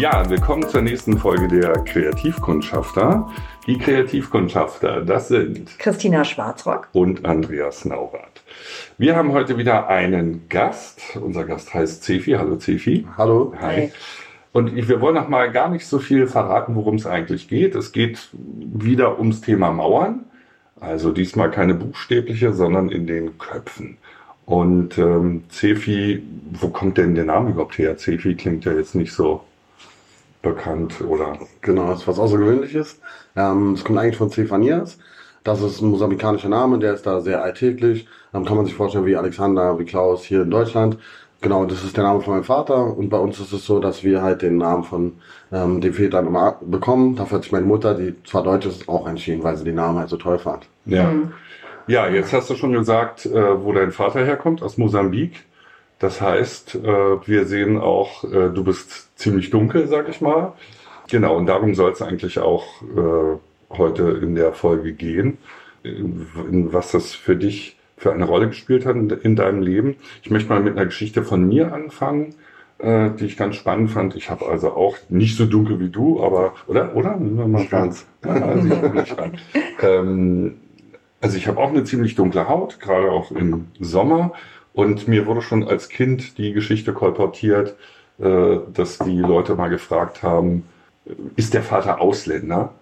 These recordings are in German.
Ja, willkommen zur nächsten Folge der Kreativkundschafter. Die Kreativkundschafter, das sind Christina Schwarzrock und Andreas Naurath. Wir haben heute wieder einen Gast. Unser Gast heißt Zefi. Hallo Zefi. Hallo. Hi. Hi. Und wir wollen noch mal gar nicht so viel verraten, worum es eigentlich geht. Es geht wieder ums Thema Mauern. Also diesmal keine buchstäbliche, sondern in den Köpfen. Und ähm, Cefi, wo kommt denn der Name überhaupt her? Cefi klingt ja jetzt nicht so bekannt, oder? Genau, das ist was Außergewöhnliches. Ähm, es kommt eigentlich von Cephanias. Das ist ein mosambikanischer Name, der ist da sehr alltäglich. Ähm, kann man sich vorstellen wie Alexander, wie Klaus hier in Deutschland. Genau, das ist der Name von meinem Vater und bei uns ist es so, dass wir halt den Namen von ähm, den Vätern immer bekommen. Dafür hat sich meine Mutter, die zwar Deutsch ist, auch entschieden, weil sie den Namen halt so toll fand. Ja. Mhm. Ja, jetzt hast du schon gesagt, äh, wo dein Vater herkommt, aus Mosambik. Das heißt, äh, wir sehen auch, äh, du bist ziemlich dunkel, sag ich mal. Genau, und darum soll es eigentlich auch äh, heute in der Folge gehen, was das für dich für eine Rolle gespielt hat in deinem Leben. Ich möchte mal mit einer Geschichte von mir anfangen, die ich ganz spannend fand. Ich habe also auch nicht so dunkel wie du, aber oder oder? Nicht ganz. Also ähm, also ich habe auch eine ziemlich dunkle Haut, gerade auch im Sommer. Und mir wurde schon als Kind die Geschichte kolportiert, äh, dass die Leute mal gefragt haben, ist der Vater Ausländer?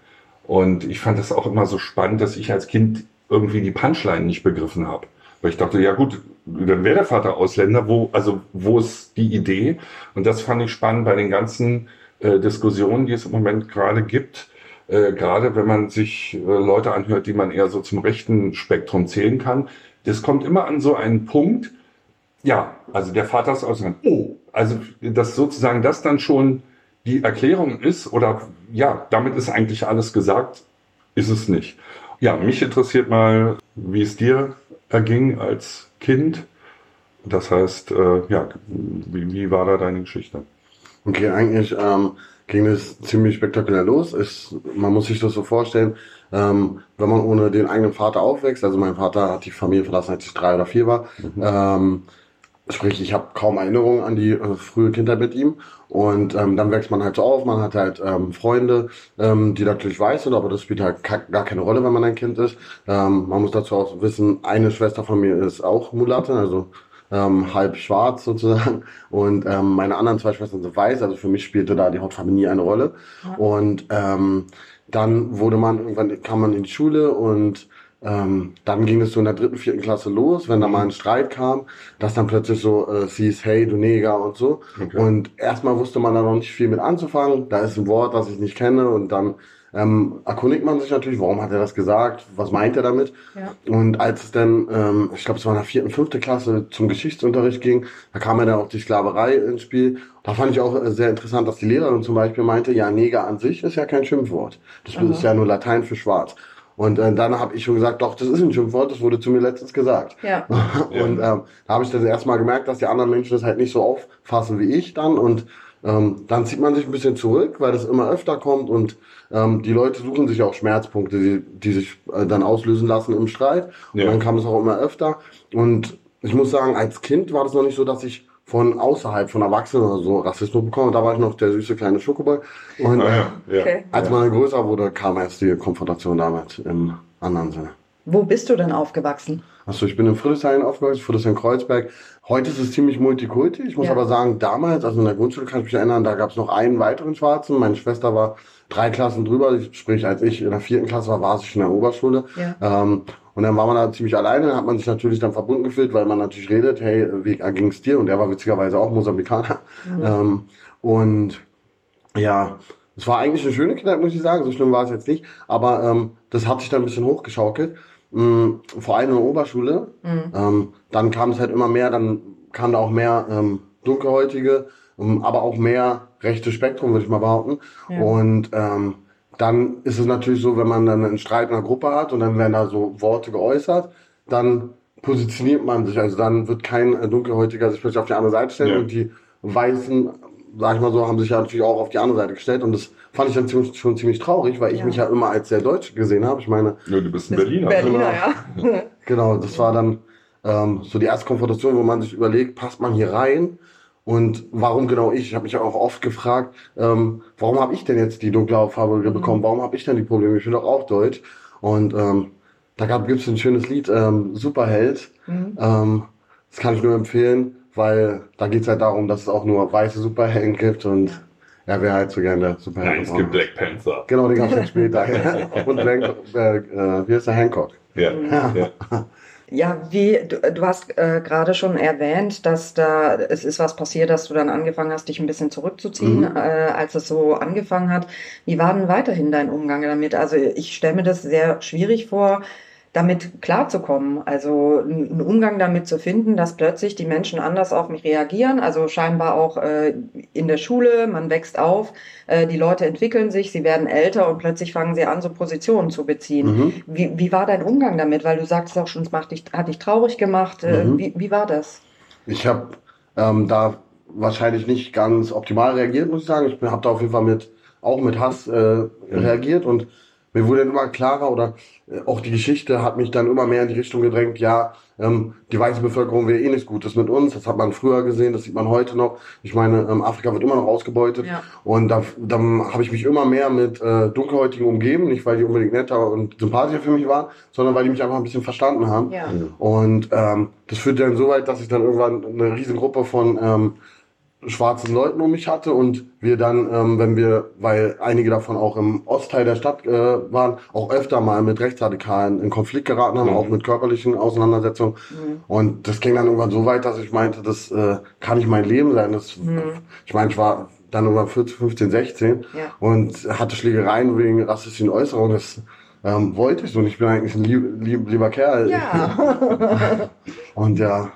Und ich fand das auch immer so spannend, dass ich als Kind irgendwie die Punchline nicht begriffen habe. Weil ich dachte, ja gut, dann wäre der Vater Ausländer, wo, also wo ist die Idee? Und das fand ich spannend bei den ganzen äh, Diskussionen, die es im Moment gerade gibt. Äh, gerade wenn man sich äh, Leute anhört, die man eher so zum rechten Spektrum zählen kann. Das kommt immer an so einen Punkt, ja, also der Vater ist Ausländer. Oh, also dass sozusagen das dann schon die Erklärung ist oder ja, damit ist eigentlich alles gesagt, ist es nicht. Ja, mich interessiert mal, wie es dir erging als Kind. Das heißt, äh, ja, wie, wie war da deine Geschichte? Okay, eigentlich ähm, ging es ziemlich spektakulär los. Ich, man muss sich das so vorstellen, ähm, wenn man ohne den eigenen Vater aufwächst, also mein Vater hat die Familie verlassen, als ich drei oder vier war, mhm. ähm, Sprich, ich habe kaum Erinnerungen an die äh, frühe Kindheit mit ihm. Und ähm, dann wächst man halt so auf, man hat halt ähm, Freunde, ähm, die natürlich weiß sind, aber das spielt halt gar keine Rolle, wenn man ein Kind ist. Ähm, man muss dazu auch wissen, eine Schwester von mir ist auch Mulatte, also ähm, halb schwarz sozusagen. Und ähm, meine anderen zwei Schwestern sind weiß, also für mich spielte da die Hautfarbe nie eine Rolle. Ja. Und ähm, dann wurde man, irgendwann kam man in die Schule und ähm, dann ging es so in der dritten, vierten Klasse los, wenn da mal ein Streit kam, dass dann plötzlich so äh, hieß, hey, du Neger und so. Okay. Und erstmal wusste man da noch nicht viel mit anzufangen. Da ist ein Wort, das ich nicht kenne und dann ähm, erkundigt man sich natürlich, warum hat er das gesagt, was meint er damit. Ja. Und als es dann, ähm, ich glaube, es war in der vierten, fünfte Klasse zum Geschichtsunterricht ging, da kam ja dann auch die Sklaverei ins Spiel. Da fand ich auch äh, sehr interessant, dass die Lehrerin zum Beispiel meinte, ja, Neger an sich ist ja kein Schimpfwort. Das Aha. ist ja nur Latein für schwarz. Und äh, dann habe ich schon gesagt, doch, das ist ein Schimpfwort, das wurde zu mir letztens gesagt. Ja. und ähm, da habe ich das erstmal gemerkt, dass die anderen Menschen das halt nicht so auffassen wie ich dann. Und ähm, dann zieht man sich ein bisschen zurück, weil das immer öfter kommt und ähm, die Leute suchen sich auch Schmerzpunkte, die, die sich äh, dann auslösen lassen im Streit. Ja. Und dann kam es auch immer öfter. Und ich muss sagen, als Kind war das noch nicht so, dass ich von außerhalb, von Erwachsenen oder so Rassismus bekommen. Da war ich noch der süße kleine Schokoball. Und ah, ja. Okay. als man größer wurde, kam erst die Konfrontation damit im anderen Sinne. Wo bist du denn aufgewachsen? Achso, ich bin in Friedrichshain aufgewachsen, Friedrichshain-Kreuzberg. Heute ist es ziemlich multikulti. Ich muss ja. aber sagen, damals, also in der Grundschule kann ich mich erinnern, da gab es noch einen weiteren Schwarzen. Meine Schwester war drei Klassen drüber. Sprich, als ich in der vierten Klasse war, war sie schon in der Oberschule. Ja. Ähm, und dann war man da ziemlich alleine, hat man sich natürlich dann verbunden gefühlt, weil man natürlich redet, hey, wie ging es dir? Und er war witzigerweise auch Mosambikaner. Mhm. Ähm, und ja, es war eigentlich eine schöne Kindheit, muss ich sagen. So schlimm war es jetzt nicht. Aber ähm, das hat sich dann ein bisschen hochgeschaukelt. Ähm, vor allem in der Oberschule. Mhm. Ähm, dann kam es halt immer mehr, dann kam da auch mehr ähm, Dunkelhäutige, ähm, aber auch mehr rechte Spektrum, würde ich mal behaupten. Ja. Und ähm, dann ist es natürlich so, wenn man dann einen Streit in einer Gruppe hat und dann werden da so Worte geäußert, dann positioniert man sich. Also dann wird kein Dunkelhäutiger sich plötzlich auf die andere Seite stellen ja. und die Weißen, sag ich mal so, haben sich ja natürlich auch auf die andere Seite gestellt und das fand ich dann ziemlich, schon ziemlich traurig, weil ich ja. mich ja immer als sehr deutsch gesehen habe. Ich meine, ja, du bist ein Berliner. Berliner, genau, ja. genau, das war dann ähm, so die erste Konfrontation, wo man sich überlegt, passt man hier rein Und warum genau ich? Ich habe mich auch oft gefragt, ähm, warum habe ich denn jetzt die dunkle Hautfarbe Mhm. bekommen? Warum habe ich denn die Probleme? Ich bin doch auch deutsch. Und ähm, da gibt es ein schönes Lied, ähm, Superheld. Mhm. Ähm, das kann ich nur empfehlen, weil da geht es halt darum, dass es auch nur weiße Superhelden gibt und er wäre halt so gerne der Superheld. Nein, es gibt Black Panther. Genau, den gab es dann später. und Blank, äh, äh, wie ist der Hancock? Ja. ja. Ja, wie du, du hast äh, gerade schon erwähnt, dass da es ist was passiert, dass du dann angefangen hast, dich ein bisschen zurückzuziehen, Mhm. äh, als es so angefangen hat. Wie war denn weiterhin dein Umgang damit? Also ich stelle mir das sehr schwierig vor, damit klarzukommen. Also einen Umgang damit zu finden, dass plötzlich die Menschen anders auf mich reagieren. Also scheinbar auch äh, in der Schule, man wächst auf, äh, die Leute entwickeln sich, sie werden älter und plötzlich fangen sie an, so Positionen zu beziehen. Mhm. Wie, wie war dein Umgang damit? Weil du sagst auch schon, es macht dich, hat dich traurig gemacht. Äh, Mhm. Wie, wie war das? Ich habe ähm, da wahrscheinlich nicht ganz optimal reagiert, muss ich sagen. Ich habe da auf jeden Fall mit auch mit Hass äh, reagiert und mir wurde dann immer klarer oder äh, auch die Geschichte hat mich dann immer mehr in die Richtung gedrängt, ja, ähm, die weiße Bevölkerung will eh nichts Gutes mit uns. Das hat man früher gesehen, das sieht man heute noch. Ich meine, ähm, Afrika wird immer noch ausgebeutet. Ja. Und da, dann habe ich mich immer mehr mit äh, Dunkelhäutigen umgeben, nicht weil die unbedingt netter und sympathischer für mich waren, sondern weil die mich einfach ein bisschen verstanden haben. Ja. Und ähm, das führte dann so weit, dass ich dann irgendwann eine riesengruppe von ähm, schwarzen Leuten um mich hatte und wir dann, ähm, wenn wir, weil einige davon auch im Ostteil der Stadt äh, waren, auch öfter mal mit Rechtsradikalen in Konflikt geraten haben, Mhm. auch mit körperlichen Auseinandersetzungen. Mhm. Und das ging dann irgendwann so weit, dass ich meinte, das äh, kann nicht mein Leben sein. Das, Mhm. Ich meine, ich war dann irgendwann 14, 15, 16 Ja. und hatte Schlägereien wegen rassistischen Äußerungen. Das ähm, wollte ich so und ich bin eigentlich ein lieb, lieb, lieber Kerl. Ja. Und ja,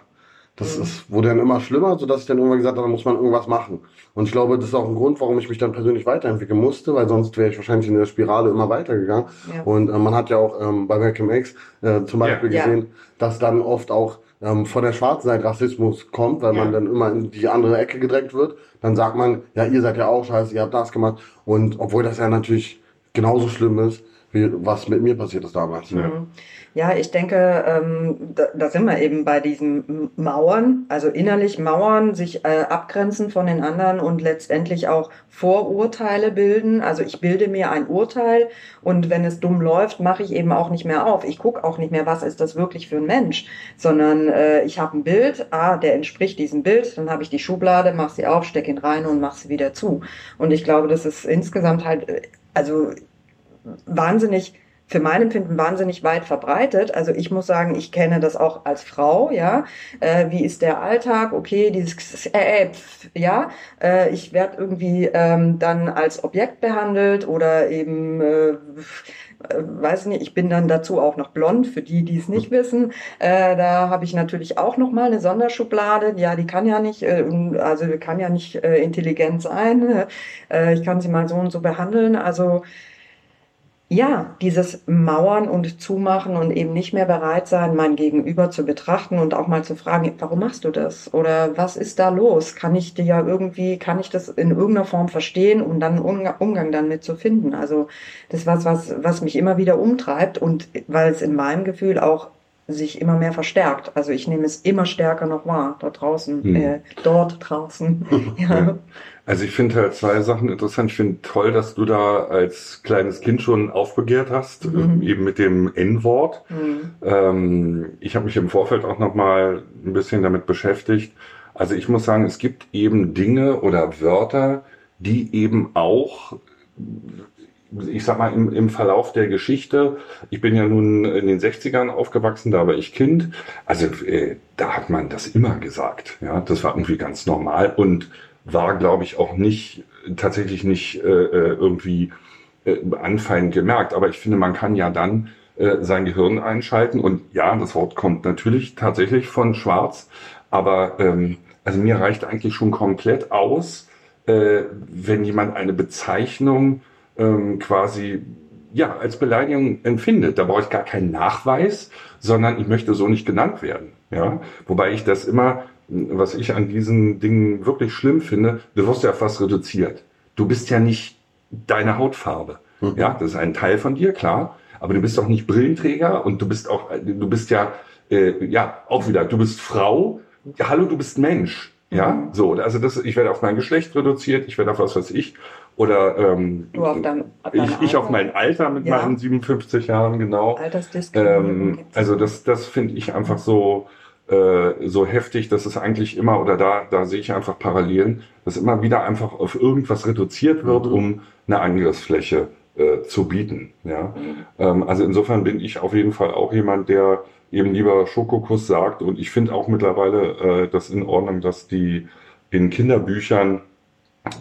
das Mhm. ist, wurde dann immer schlimmer, sodass ich dann irgendwann gesagt habe, da muss man irgendwas machen. Und ich glaube, das ist auch ein Grund, warum ich mich dann persönlich weiterentwickeln musste, weil sonst wäre ich wahrscheinlich in der Spirale immer weitergegangen. Ja. Und äh, man hat ja auch ähm, bei Malcolm X äh, zum Beispiel Ja. gesehen, dass dann oft auch ähm, von der schwarzen Seite Rassismus kommt, weil Ja. man dann immer in die andere Ecke gedrängt wird. Dann sagt man, ja, ihr seid ja auch scheiße, ihr habt das gemacht. Und obwohl das ja natürlich genauso schlimm ist, was mit mir passiert ist damals. Ja. Mhm. Ja, ich denke, ähm, da, da sind wir eben bei diesen Mauern, also innerlich Mauern, sich äh, abgrenzen von den anderen und letztendlich auch Vorurteile bilden. Also ich bilde mir ein Urteil und wenn es dumm läuft, mache ich eben auch nicht mehr auf. Ich gucke auch nicht mehr, was ist das wirklich für ein Mensch, sondern äh, ich habe ein Bild, ah, der entspricht diesem Bild, dann habe ich die Schublade, mache sie auf, stecke ihn rein und mache sie wieder zu. Und ich glaube, das ist insgesamt halt, äh, also wahnsinnig, für mein Empfinden wahnsinnig weit verbreitet. Also ich muss sagen, ich kenne das auch als Frau, ja. Äh, wie ist der Alltag? Okay, dieses, äh, äh, pf, ja. Äh, ich werde irgendwie ähm, dann als Objekt behandelt oder eben, äh, äh, weiß nicht, ich bin dann dazu auch noch blond, für die, die es nicht wissen. Äh, da habe ich natürlich auch noch mal eine Sonderschublade. Ja, die kann ja nicht, äh, also kann ja nicht äh, intelligent sein. Äh, ich kann sie mal so und so behandeln. Also ja, dieses Mauern und Zumachen und eben nicht mehr bereit sein, mein Gegenüber zu betrachten und auch mal zu fragen, warum machst du das? Oder was ist da los? Kann ich dir ja irgendwie, kann ich das in irgendeiner Form verstehen und dann einen Umgang, damit zu finden? Also das was, was, was mich immer wieder umtreibt und weil es in meinem Gefühl auch sich immer mehr verstärkt. Also ich nehme es immer stärker noch wahr, dort draußen, Hm. äh, dort draußen. ja. Also ich finde halt zwei Sachen interessant. Ich finde toll, dass du da als kleines Kind schon aufbegehrt hast, Mhm. äh, eben mit dem N-Wort. Hm. Ähm, ich habe mich im Vorfeld auch noch mal ein bisschen damit beschäftigt. Also ich muss sagen, es gibt eben Dinge oder Wörter, die eben auch, ich sag mal, im, im Verlauf der Geschichte, ich bin ja nun in den 60ern aufgewachsen, da war ich Kind, also äh, da hat man das immer gesagt. Ja, das war irgendwie ganz normal und war, glaube ich, auch nicht, tatsächlich nicht äh, äh, irgendwie äh, anfallend gemerkt. Aber ich finde, man kann ja dann äh, sein Gehirn einschalten. Und ja, das Wort kommt natürlich tatsächlich von Schwarz. Aber ähm, also mir reicht eigentlich schon komplett aus, äh, wenn jemand eine Bezeichnung ähm, quasi ja als Beleidigung empfindet. Da brauche ich gar keinen Nachweis, sondern ich möchte so nicht genannt werden. Ja, wobei ich das immer, was ich an diesen Dingen wirklich schlimm finde, du wirst ja fast reduziert. Du bist ja nicht deine Hautfarbe. Mhm. Ja, das ist ein Teil von dir, klar. Aber du bist auch nicht Brillenträger und du bist auch, du bist ja, äh, ja, auch wieder, du bist Frau. Ja, hallo, du bist Mensch. Ja, Mhm. so, also das, ich werde auf mein Geschlecht reduziert, ich werde auf was weiß ich, oder ähm, auf dein, dein ich, ich auf mein Alter mit Ja. meinen 57 Jahren, genau. Altersdiskriminierung Ähm, also das, das finde ich einfach so, äh, so heftig, dass es eigentlich immer, oder da, da sehe ich einfach Parallelen, dass immer wieder einfach auf irgendwas reduziert wird, Mhm. um eine Angriffsfläche äh, zu bieten. Ja? Ähm, also insofern bin ich auf jeden Fall auch jemand, der eben lieber Schokokuss sagt und ich finde auch mittlerweile äh, das in Ordnung, dass die in Kinderbüchern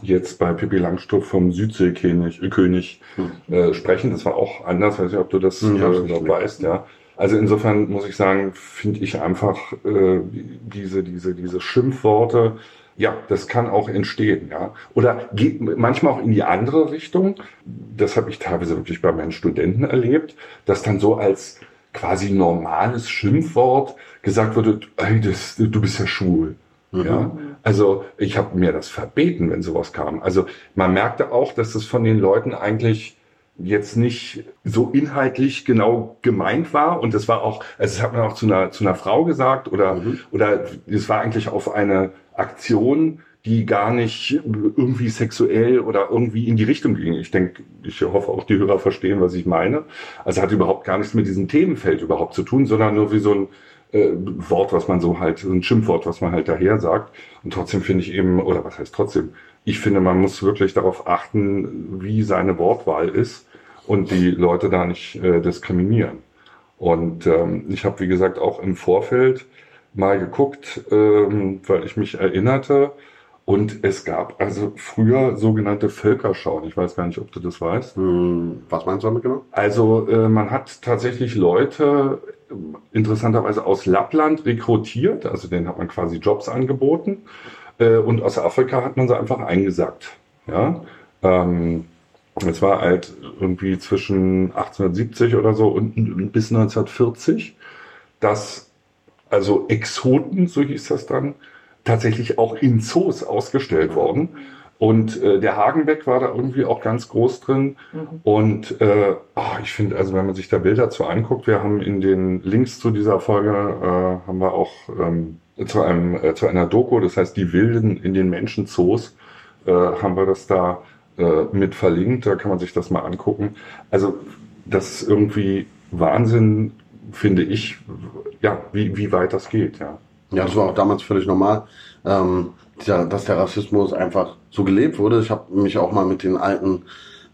jetzt bei Pippi Langstrumpf vom Südseekönig äh, König, äh, sprechen. Das war auch anders, weiß nicht, ob du das Hm, ich hab's äh, weißt, ja. Also insofern muss ich sagen, finde ich einfach äh, diese, diese, diese Schimpfworte, ja, das kann auch entstehen, ja. Oder geht manchmal auch in die andere Richtung. Das habe ich teilweise wirklich bei meinen Studenten erlebt, dass dann so als quasi normales Schimpfwort gesagt wurde, ey, das, du bist ja schwul. Mhm. Ja, also ich habe mir das verbeten, wenn sowas kam. Also man merkte auch, dass das von den Leuten eigentlich jetzt nicht so inhaltlich genau gemeint war und das war auch, also das hat man auch zu einer zu einer Frau gesagt oder Mhm. oder es war eigentlich auf eine Aktion, die gar nicht irgendwie sexuell oder irgendwie in die Richtung ging. Ich denke, ich hoffe auch die Hörer verstehen, was ich meine. Also hat überhaupt gar nichts mit diesem Themenfeld überhaupt zu tun, sondern nur wie so ein äh, Wort, was man so halt, ein Schimpfwort, was man halt daher sagt. Und trotzdem finde ich eben, oder was heißt trotzdem? Ich finde, man muss wirklich darauf achten, wie seine Wortwahl ist und die Leute da nicht äh, diskriminieren. Und ähm, ich habe, wie gesagt, auch im Vorfeld mal geguckt, ähm, weil ich mich erinnerte. Und es gab also früher sogenannte Völkerschauen. Ich weiß gar nicht, ob du das weißt. Hm, Was meinst du damit genau? Also äh, man hat tatsächlich Leute interessanterweise aus Lappland rekrutiert, also denen hat man quasi Jobs angeboten äh, und aus Afrika hat man sie einfach eingesackt. Ja, ähm, es war halt irgendwie zwischen 1870 oder so und, und bis 1940, dass also Exoten, so hieß das dann, tatsächlich auch in Zoos ausgestellt worden. Und äh, der Hagenbeck war da irgendwie auch ganz groß drin. Mhm. Und äh, oh, ich finde, also wenn man sich da Bilder zu anguckt, wir haben in den Links zu dieser Folge, äh, haben wir auch ähm, zu, einem, äh, zu einer Doku, das heißt die Wilden in den Menschenzoos, äh, haben wir das da äh, mit verlinkt, da kann man sich das mal angucken. Also das ist irgendwie Wahnsinn, finde ich, ja, wie, wie weit das geht, ja. Ja, das war auch damals völlig normal, ähm, dieser, dass der Rassismus einfach so gelebt wurde. Ich habe mich auch mal mit den alten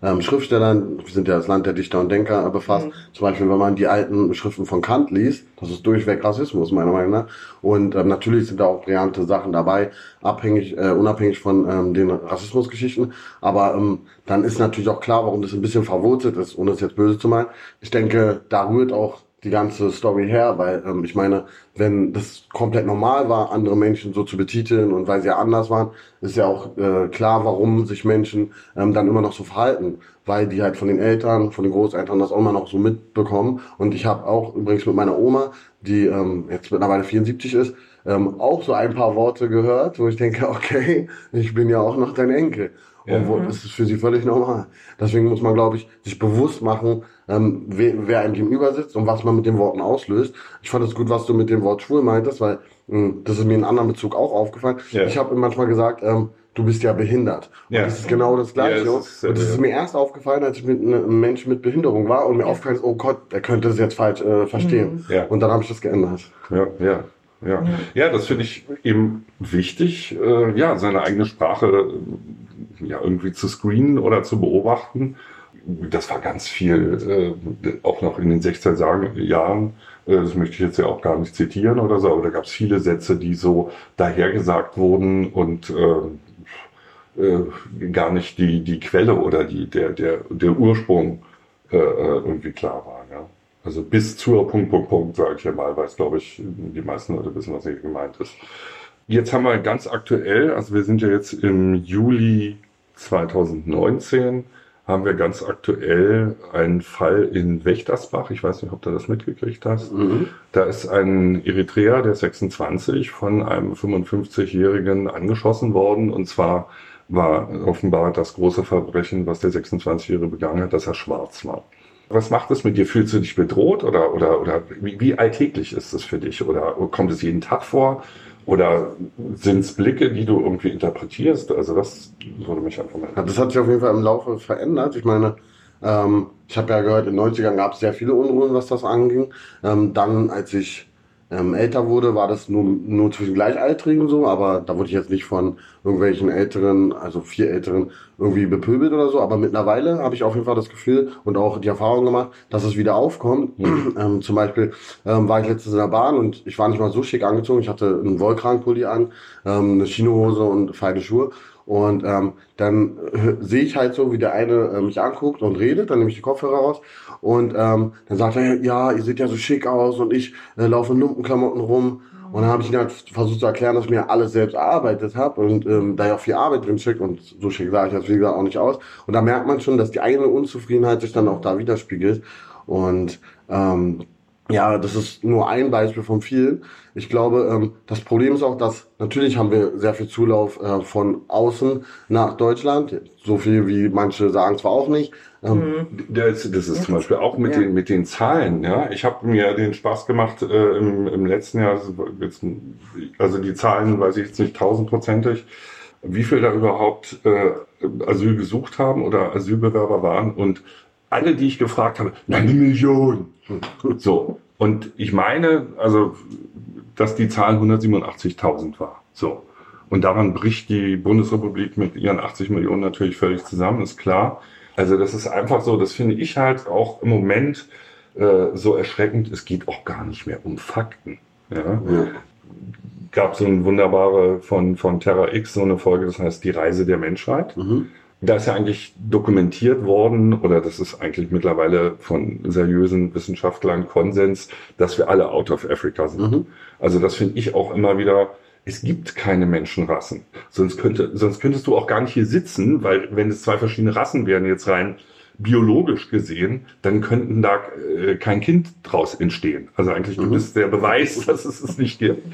ähm, Schriftstellern, wir sind ja das Land der Dichter und Denker, äh, befasst. Mhm. Zum Beispiel, wenn man die alten Schriften von Kant liest, das ist durchweg Rassismus, meiner Meinung nach. Und ähm, natürlich sind da auch brillante Sachen dabei, abhängig, äh, unabhängig von ähm, den Rassismusgeschichten. Aber ähm, dann ist natürlich auch klar, warum das ein bisschen verwurzelt ist, ohne es jetzt böse zu meinen. Ich denke, da rührt auch die ganze Story her, weil ähm, ich meine, wenn das komplett normal war, andere Menschen so zu betiteln und weil sie ja anders waren, ist ja auch äh, klar, warum sich Menschen ähm, dann immer noch so verhalten, weil die halt von den Eltern, von den Großeltern das auch immer noch so mitbekommen. Und ich habe auch übrigens mit meiner Oma, die ähm, jetzt mittlerweile 74 ist, ähm, auch so ein paar Worte gehört, wo ich denke, okay, ich bin ja auch noch dein Enkel. Ja. Obwohl, das ist für sie völlig normal. Deswegen muss man, glaube ich, sich bewusst machen, ähm, wer, wer einem gegenüber sitzt und was man mit den Worten auslöst. Ich fand es gut, was du mit dem Wort schwul meintest, weil mh, das ist mir in einem anderen Bezug auch aufgefallen. Ja. Ich habe manchmal gesagt, ähm, du bist ja behindert. Ja. Und das ist genau das Gleiche. Ja, es ist, und das ist mir erst aufgefallen, als ich mit einem Menschen mit Behinderung war und mir aufgefallen ist, oh Gott, der könnte das jetzt falsch äh, verstehen. Ja. Und dann habe ich das geändert. Ja, ja, ja. Ja, das finde ich eben wichtig, äh, ja, seine eigene Sprache äh, ja irgendwie zu screenen oder zu beobachten. Das war ganz viel, äh, auch noch in den 16 Sagen- Jahren. Äh, das möchte ich jetzt ja auch gar nicht zitieren oder so, aber da gab es viele Sätze, die so dahergesagt wurden und äh, äh, gar nicht die, die Quelle oder die, der, der, der Ursprung äh, äh, irgendwie klar war. Ja. Also bis zur Punkt, Punkt, Punkt, sage ich ja mal, weiß, glaube ich, die meisten Leute wissen, was hier gemeint ist. Jetzt haben wir ganz aktuell, also wir sind ja jetzt im Juli 2019, haben wir ganz aktuell einen Fall in Wächtersbach. Ich weiß nicht, ob du das mitgekriegt hast. Mhm. Da ist ein Eritreer, der ist 26, von einem 55-Jährigen angeschossen worden. Und zwar war offenbar das große Verbrechen, was der 26-Jährige begangen hat, dass er schwarz war. Was macht es mit dir? Fühlst du dich bedroht oder, oder, oder wie, wie alltäglich ist es für dich? Oder kommt es jeden Tag vor? Oder sind es Blicke, die du irgendwie interpretierst? Also das würde mich einfach mal. Ja, das hat sich auf jeden Fall im Laufe verändert. Ich meine, ähm, ich habe ja gehört, in den 90ern gab es sehr viele Unruhen, was das anging. Ähm, dann, als ich ähm, älter wurde, war das nur, nur zwischen Gleichaltrigen so, aber da wurde ich jetzt nicht von irgendwelchen Älteren, also vier Älteren, irgendwie bepöbelt oder so. Aber mittlerweile habe ich auf jeden Fall das Gefühl und auch die Erfahrung gemacht, dass es wieder aufkommt. Mhm. ähm, zum Beispiel ähm, war ich letztens in der Bahn und ich war nicht mal so schick angezogen. Ich hatte einen Wollkragenpulli an, ähm, eine Chinohose und feine Schuhe. Und ähm, dann äh, sehe ich halt so, wie der eine äh, mich anguckt und redet, dann nehme ich die Kopfhörer raus und ähm, dann sagt er, ja, ihr seht ja so schick aus und ich äh, laufe in Lumpenklamotten rum. Und dann habe ich ihn halt versucht zu erklären, dass ich mir alles selbst erarbeitet habe und ähm, da ja auch viel Arbeit drin steckt und so schick sah ich das wie gesagt auch nicht aus. Und da merkt man schon, dass die eigene Unzufriedenheit sich dann auch da widerspiegelt. Und ähm, ja, das ist nur ein Beispiel von vielen. Ich glaube, ähm, das Problem ist auch, dass natürlich haben wir sehr viel Zulauf äh, von außen nach Deutschland. So viel wie manche sagen zwar auch nicht. Ähm, mhm. das, das ist zum Beispiel auch mit ja. den mit den Zahlen. Ja, ich habe mir den Spaß gemacht äh, im, im letzten Jahr. Also die Zahlen, weiß ich jetzt nicht tausendprozentig, wie viel da überhaupt äh, Asyl gesucht haben oder Asylbewerber waren und alle, die ich gefragt habe, na, eine Million. So. Und ich meine, also, dass die Zahl 187.000 war. So. Und daran bricht die Bundesrepublik mit ihren 80 Millionen natürlich völlig zusammen, ist klar. Also das ist einfach so, das finde ich halt auch im Moment äh, so erschreckend. Es geht auch gar nicht mehr um Fakten. Ja? ja. Gab so eine wunderbare von, von Terra X, so eine Folge, das heißt Die Reise der Menschheit. Mhm da ist ja eigentlich dokumentiert worden, oder das ist eigentlich mittlerweile von seriösen Wissenschaftlern Konsens, dass wir alle out of Africa sind. Mhm. Also das finde ich auch immer wieder, es gibt keine Menschenrassen. Sonst, könnte, sonst könntest du auch gar nicht hier sitzen, weil wenn es zwei verschiedene Rassen wären, jetzt rein biologisch gesehen, dann könnten da äh, kein Kind draus entstehen. Also eigentlich, mhm. du bist der Beweis, dass es es nicht gibt.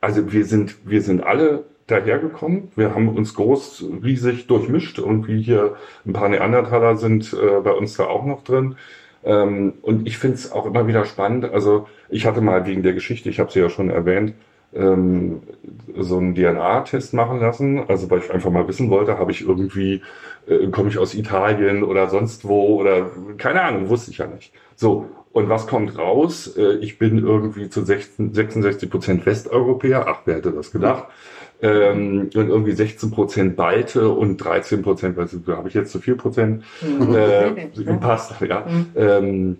Also wir sind, wir sind alle dahergekommen. Wir haben uns groß, riesig durchmischt. und wie hier ein paar Neandertaler sind äh, bei uns da auch noch drin. Ähm, und ich finde es auch immer wieder spannend. Also ich hatte mal wegen der Geschichte, ich habe sie ja schon erwähnt, ähm, so einen DNA-Test machen lassen. Also weil ich einfach mal wissen wollte, habe ich irgendwie, äh, komme ich aus Italien oder sonst wo oder keine Ahnung, wusste ich ja nicht. So, und was kommt raus? Äh, ich bin irgendwie zu 66 Prozent Westeuropäer. Ach, wer hätte das gedacht? ähm, und irgendwie 16 Prozent Balte und 13 Prozent, weiß ich, habe ich jetzt zu viel Prozent mhm. äh, passt, ja. Mhm. Ähm,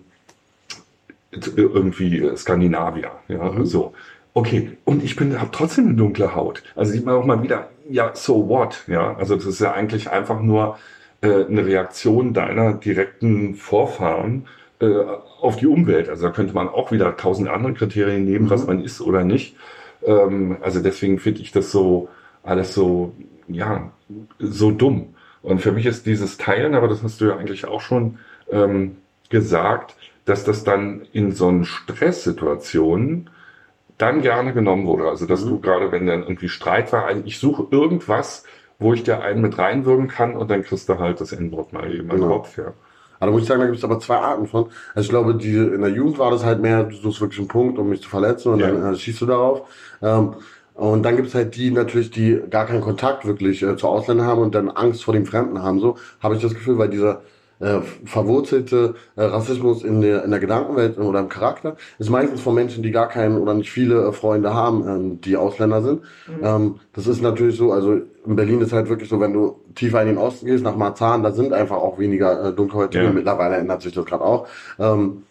irgendwie Skandinavier, ja, mhm. so. Okay, und ich bin, habe trotzdem eine dunkle Haut. Also sieht man auch mal wieder, ja, so what, ja. Also das ist ja eigentlich einfach nur äh, eine Reaktion deiner direkten Vorfahren äh, auf die Umwelt. Also da könnte man auch wieder tausend andere Kriterien nehmen, mhm. was man ist oder nicht. Ähm, also deswegen finde ich das so alles so, ja, so dumm. Und für mich ist dieses Teilen, aber das hast du ja eigentlich auch schon ähm, gesagt, dass das dann in so einen Stresssituationen dann gerne genommen wurde. Also dass mhm. du gerade, wenn dann irgendwie Streit war, ich suche irgendwas, wo ich dir einen mit reinwirken kann und dann kriegst du halt das Endwort mal eben genau. Kopf, ja. Aber da muss ich sagen, da gibt es aber zwei Arten von. Also ich glaube, die, in der Jugend war das halt mehr, du suchst wirklich einen Punkt, um mich zu verletzen und ja. dann äh, schießt du darauf. Ähm, und dann gibt es halt die natürlich, die gar keinen Kontakt wirklich äh, zu Ausländern haben und dann Angst vor dem Fremden haben. So habe ich das Gefühl, weil dieser äh, verwurzelte äh, Rassismus in der, in der Gedankenwelt oder im Charakter ist meistens von Menschen, die gar keinen oder nicht viele äh, Freunde haben, ähm, die Ausländer sind. Mhm. Ähm, das ist natürlich so, also in Berlin ist halt wirklich so, wenn du tiefer in den Osten gehst, nach Marzahn, da sind einfach auch weniger äh, Dunkelhäutige. Ja. Mittlerweile ändert sich das gerade auch. Ähm,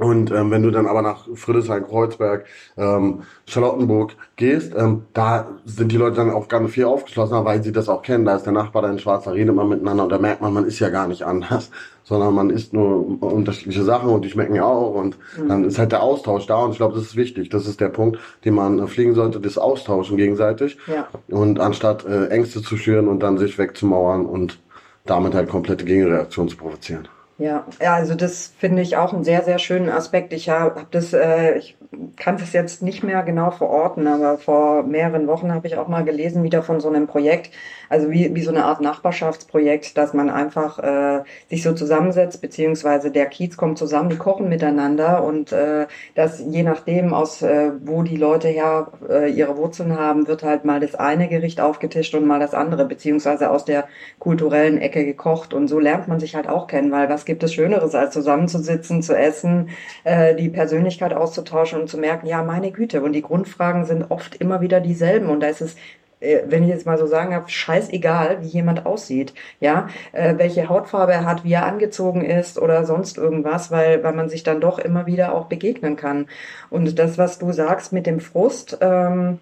und ähm, wenn du dann aber nach Friedrichshain, Kreuzberg, ähm, Charlottenburg gehst, ähm, da sind die Leute dann auf ganz viel aufgeschlossener, weil sie das auch kennen. Da ist der Nachbar da in Schwarz, da redet man miteinander und da merkt man, man ist ja gar nicht anders, sondern man isst nur unterschiedliche Sachen und die schmecken ja auch und mhm. dann ist halt der Austausch da und ich glaube, das ist wichtig. Das ist der Punkt, den man äh, pflegen sollte, das Austauschen gegenseitig ja. und anstatt äh, Ängste zu schüren und dann sich wegzumauern und damit halt komplette Gegenreaktion zu provozieren. Ja, ja, also das finde ich auch einen sehr, sehr schönen Aspekt. Ich habe hab das, äh, ich kann das jetzt nicht mehr genau verorten, aber vor mehreren Wochen habe ich auch mal gelesen, wieder von so einem Projekt, also wie, wie so eine Art Nachbarschaftsprojekt, dass man einfach äh, sich so zusammensetzt, beziehungsweise der Kiez kommt zusammen, die kochen miteinander und äh, dass je nachdem, aus äh, wo die Leute her äh, ihre Wurzeln haben, wird halt mal das eine Gericht aufgetischt und mal das andere, beziehungsweise aus der kulturellen Ecke gekocht. Und so lernt man sich halt auch kennen, weil was gibt es Schöneres, als zusammenzusitzen, zu essen, äh, die Persönlichkeit auszutauschen und zu merken, ja, meine Güte. Und die Grundfragen sind oft immer wieder dieselben. Und da ist es äh, wenn ich jetzt mal so sagen habe, scheißegal, wie jemand aussieht, ja, äh, welche Hautfarbe er hat, wie er angezogen ist oder sonst irgendwas, weil, weil man sich dann doch immer wieder auch begegnen kann. Und das, was du sagst mit dem Frust, ähm,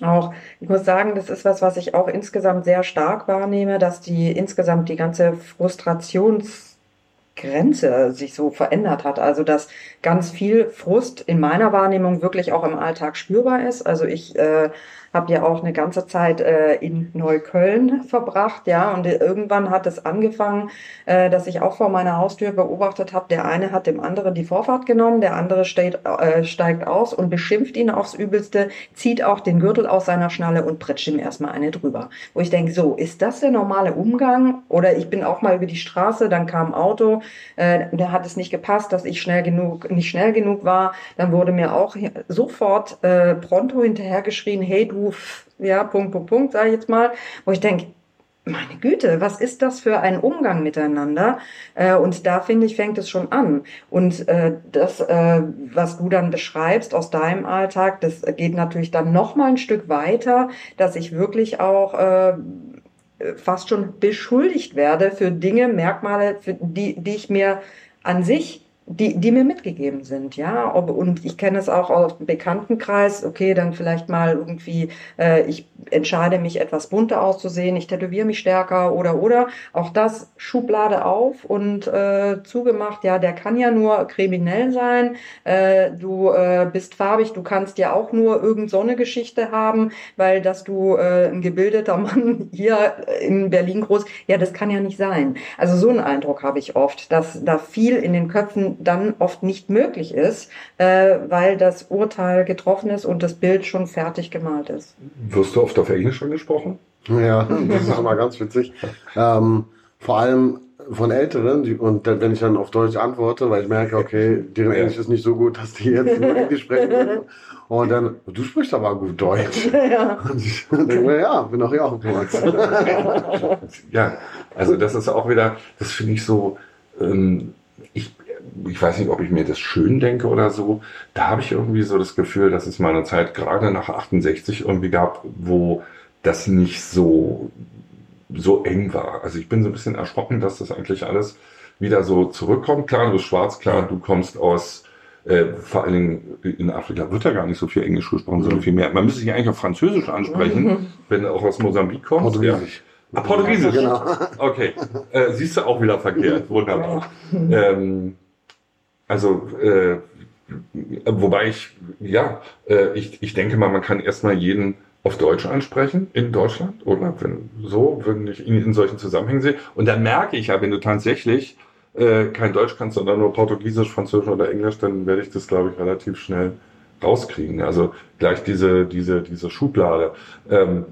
auch, ich muss sagen, das ist was, was ich auch insgesamt sehr stark wahrnehme, dass die insgesamt die ganze Frustrations Grenze sich so verändert hat. Also dass ganz viel Frust in meiner Wahrnehmung wirklich auch im Alltag spürbar ist. Also ich äh, habe ja auch eine ganze Zeit äh, in Neukölln verbracht, ja, und irgendwann hat es angefangen, äh, dass ich auch vor meiner Haustür beobachtet habe, der eine hat dem anderen die Vorfahrt genommen, der andere steht, äh, steigt aus und beschimpft ihn aufs Übelste, zieht auch den Gürtel aus seiner Schnalle und pritscht ihm erstmal eine drüber. Wo ich denke, so, ist das der normale Umgang? Oder ich bin auch mal über die Straße, dann kam ein Auto, äh, der hat es nicht gepasst, dass ich schnell genug, nicht schnell genug war, dann wurde mir auch sofort äh, pronto hinterhergeschrien, hey du ja, Punkt, Punkt, Punkt, sage ich jetzt mal, wo ich denke, meine Güte, was ist das für ein Umgang miteinander? Äh, und da finde ich, fängt es schon an. Und äh, das, äh, was du dann beschreibst aus deinem Alltag, das geht natürlich dann noch mal ein Stück weiter, dass ich wirklich auch äh, fast schon beschuldigt werde für Dinge, Merkmale, für die, die ich mir an sich die, die mir mitgegeben sind, ja. Ob, und ich kenne es auch aus dem Bekanntenkreis, okay, dann vielleicht mal irgendwie, äh, ich entscheide mich etwas bunter auszusehen, ich tätowiere mich stärker oder oder. Auch das Schublade auf und äh, zugemacht, ja, der kann ja nur kriminell sein, äh, du äh, bist farbig, du kannst ja auch nur irgend so eine Geschichte haben, weil dass du äh, ein gebildeter Mann hier in Berlin groß, ja, das kann ja nicht sein. Also so einen Eindruck habe ich oft, dass da viel in den Köpfen dann oft nicht möglich ist, äh, weil das Urteil getroffen ist und das Bild schon fertig gemalt ist. Wirst du oft auf Englisch angesprochen? Ja, das ist immer ganz witzig. Ähm, vor allem von Älteren die, und dann, wenn ich dann auf Deutsch antworte, weil ich merke, okay, deren Englisch ist nicht so gut, dass die jetzt nur Englisch sprechen können. Und dann, du sprichst aber gut Deutsch. Ja. Und ich denke ja, bin auch hier aufgewachsen. ja, also das ist auch wieder, das finde ich so, ähm, ich weiß nicht, ob ich mir das schön denke oder so. Da habe ich irgendwie so das Gefühl, dass es mal eine Zeit gerade nach 68 irgendwie gab, wo das nicht so, so eng war. Also ich bin so ein bisschen erschrocken, dass das eigentlich alles wieder so zurückkommt. Klar, du bist schwarz, klar, du kommst aus, äh, vor allen Dingen in Afrika wird ja gar nicht so viel Englisch gesprochen, sondern viel mehr. Man müsste sich eigentlich auf Französisch ansprechen, mhm. wenn du auch aus Mosambik kommst. Portugiesisch. Ja. Ah, Portugiesisch. Genau. Okay. Äh, siehst du auch wieder verkehrt. Wunderbar. Ähm, also, äh, wobei ich, ja, äh, ich, ich denke mal, man kann erstmal jeden auf Deutsch ansprechen in Deutschland oder wenn so, wenn ich ihn in solchen Zusammenhängen sehe. Und dann merke ich ja, wenn du tatsächlich äh, kein Deutsch kannst, sondern nur Portugiesisch, Französisch oder Englisch, dann werde ich das, glaube ich, relativ schnell rauskriegen. Also gleich diese, diese, diese Schublade. Ähm,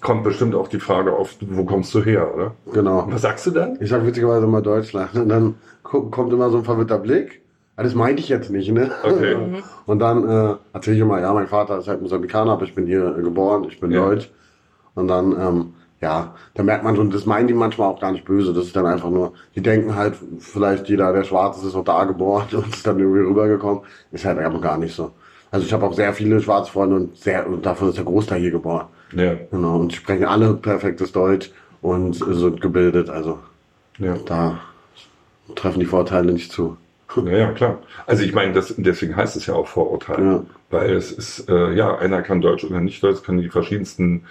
kommt bestimmt auch die Frage auf, wo kommst du her, oder? Genau. Was sagst du dann? Ich sag witzigerweise mal Deutschland. Und dann kommt immer so ein verwirrter Blick. Ah, das meinte ich jetzt nicht, ne? Okay. Und dann äh, erzähle ich immer, ja, mein Vater ist halt Mosambikaner, aber ich bin hier äh, geboren, ich bin ja. deutsch. Und dann, ähm, ja, da merkt man schon, das meinen die manchmal auch gar nicht böse. Das ist dann einfach nur, die denken halt, vielleicht jeder, der schwarz ist, ist auch da geboren und ist dann irgendwie rübergekommen. Ist halt aber gar nicht so. Also ich habe auch sehr viele schwarze Freunde und sehr, und davon ist der Großteil hier geboren. Ja. Genau. Und die sprechen alle perfektes Deutsch und sind gebildet. Also ja. da treffen die Vorteile nicht zu. Naja, klar. Also ich meine, das, deswegen heißt es ja auch Vorurteil. Ja. Weil es ist, äh, ja, einer kann Deutsch oder nicht Deutsch, kann die verschiedensten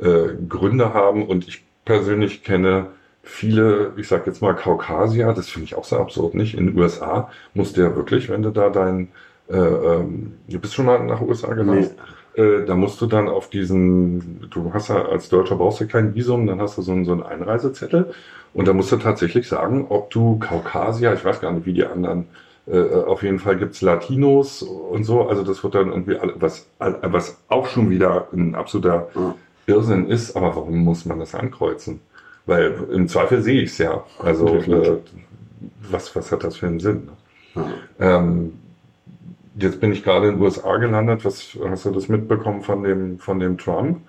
äh, Gründe haben. Und ich persönlich kenne viele, ich sag jetzt mal Kaukasier, das finde ich auch so absurd, nicht? In den USA musst du ja wirklich, wenn du da dein, äh, ähm, du bist schon mal nach USA gereist? Nee. Äh, da musst du dann auf diesen, du hast ja als Deutscher brauchst du kein Visum, dann hast du so einen, so einen Einreisezettel und da musst du tatsächlich sagen, ob du Kaukasier, ich weiß gar nicht, wie die anderen, äh, auf jeden Fall gibt's Latinos und so, also das wird dann irgendwie, alle- was, was auch schon wieder ein absoluter Ja. Irrsinn ist, aber warum muss man das ankreuzen? Weil im Zweifel sehe ich's ja. Also äh, was, was hat das für einen Sinn? Ne? Ähm, jetzt bin ich gerade in den USA gelandet. Was hast du das mitbekommen von dem von dem Trump?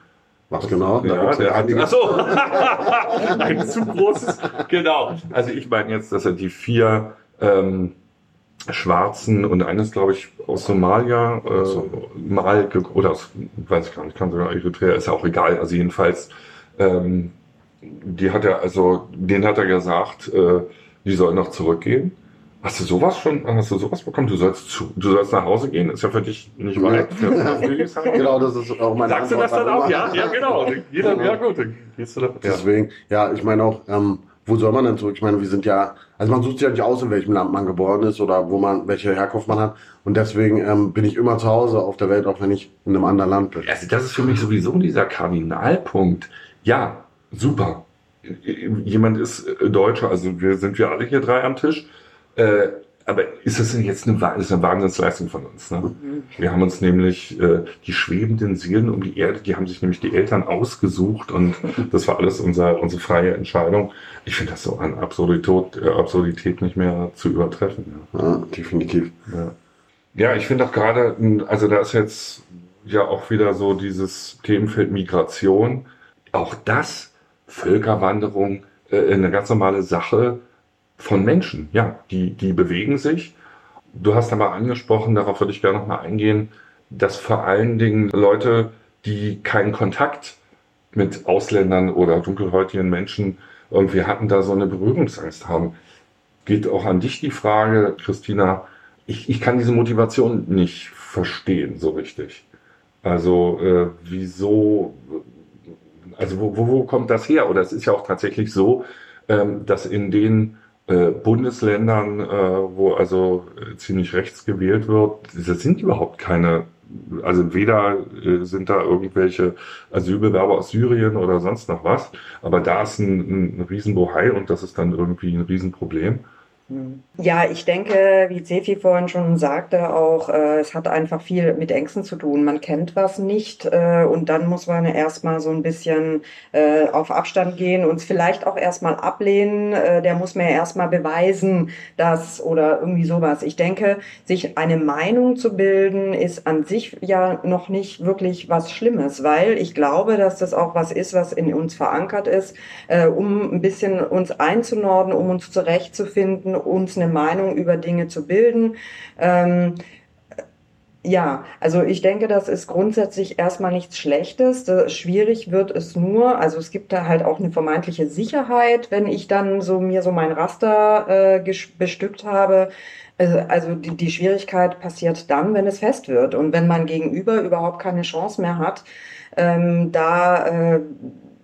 Was genau? Ja, der hat, ach so, ein zu großes. Genau. Also ich meine jetzt, dass er die vier ähm, Schwarzen und eines, glaube ich, aus Somalia äh, so. mal oder aus, weiß ich gar nicht, kann sogar Eritrea, ist ja auch egal. Also jedenfalls, ähm, die hat er, also den hat er gesagt, äh, die sollen noch zurückgehen. Hast du sowas schon, hast du sowas bekommen? Du sollst zu, du sollst nach Hause gehen, ist ja für dich nicht weit. Genau, das ist auch meine Sagst du das Antwort dann auch? Ja, ja, genau. Jeder, ja gut, dann gehst du da. Deswegen, ja, ich meine auch, ähm, wo soll man denn zurück? Ich meine, wir sind ja, also man sucht sich ja nicht aus, in welchem Land man geboren ist oder wo man, welche Herkunft man hat. Und deswegen ähm, bin ich immer zu Hause auf der Welt, auch wenn ich in einem anderen Land bin. Also das ist für mich sowieso dieser Kardinalpunkt. Ja, super. Jemand ist äh, Deutscher, also wir sind wir alle hier drei am Tisch. Äh, aber ist das denn jetzt eine, ist eine Wahnsinnsleistung von uns? Ne? Wir haben uns nämlich äh, die schwebenden Seelen um die Erde, die haben sich nämlich die Eltern ausgesucht und das war alles unser, unsere freie Entscheidung. Ich finde das so an Absurdität, äh, Absurdität nicht mehr zu übertreffen. Ja. Ja, definitiv. Ja, ja ich finde auch gerade, also da ist jetzt ja auch wieder so dieses Themenfeld Migration. Auch das, Völkerwanderung, äh, eine ganz normale Sache von Menschen. Ja, die, die bewegen sich. Du hast aber angesprochen, darauf würde ich gerne nochmal eingehen, dass vor allen Dingen Leute, die keinen Kontakt mit Ausländern oder dunkelhäutigen Menschen irgendwie hatten, da so eine Berührungsangst haben. Geht auch an dich die Frage, Christina, ich, ich kann diese Motivation nicht verstehen so richtig. Also äh, wieso, also wo, wo, wo kommt das her? Oder es ist ja auch tatsächlich so, ähm, dass in den äh, Bundesländern, äh, wo also äh, ziemlich rechts gewählt wird, das sind überhaupt keine, also weder äh, sind da irgendwelche Asylbewerber aus Syrien oder sonst noch was, aber da ist ein, ein, ein Riesenbohai und das ist dann irgendwie ein Riesenproblem. Ja, ich denke, wie Zefi vorhin schon sagte, auch äh, es hat einfach viel mit Ängsten zu tun. Man kennt was nicht äh, und dann muss man erstmal so ein bisschen äh, auf Abstand gehen und vielleicht auch erstmal ablehnen. Äh, der muss mir erstmal beweisen, dass oder irgendwie sowas. Ich denke, sich eine Meinung zu bilden, ist an sich ja noch nicht wirklich was Schlimmes, weil ich glaube, dass das auch was ist, was in uns verankert ist, äh, um ein bisschen uns einzunorden, um uns zurechtzufinden, uns eine Meinung über Dinge zu bilden. Ähm, ja, also ich denke, das ist grundsätzlich erstmal nichts Schlechtes. Schwierig wird es nur, also es gibt da halt auch eine vermeintliche Sicherheit, wenn ich dann so mir so mein Raster äh, bestückt habe. Also, also die, die Schwierigkeit passiert dann, wenn es fest wird und wenn man gegenüber überhaupt keine Chance mehr hat, ähm, da äh,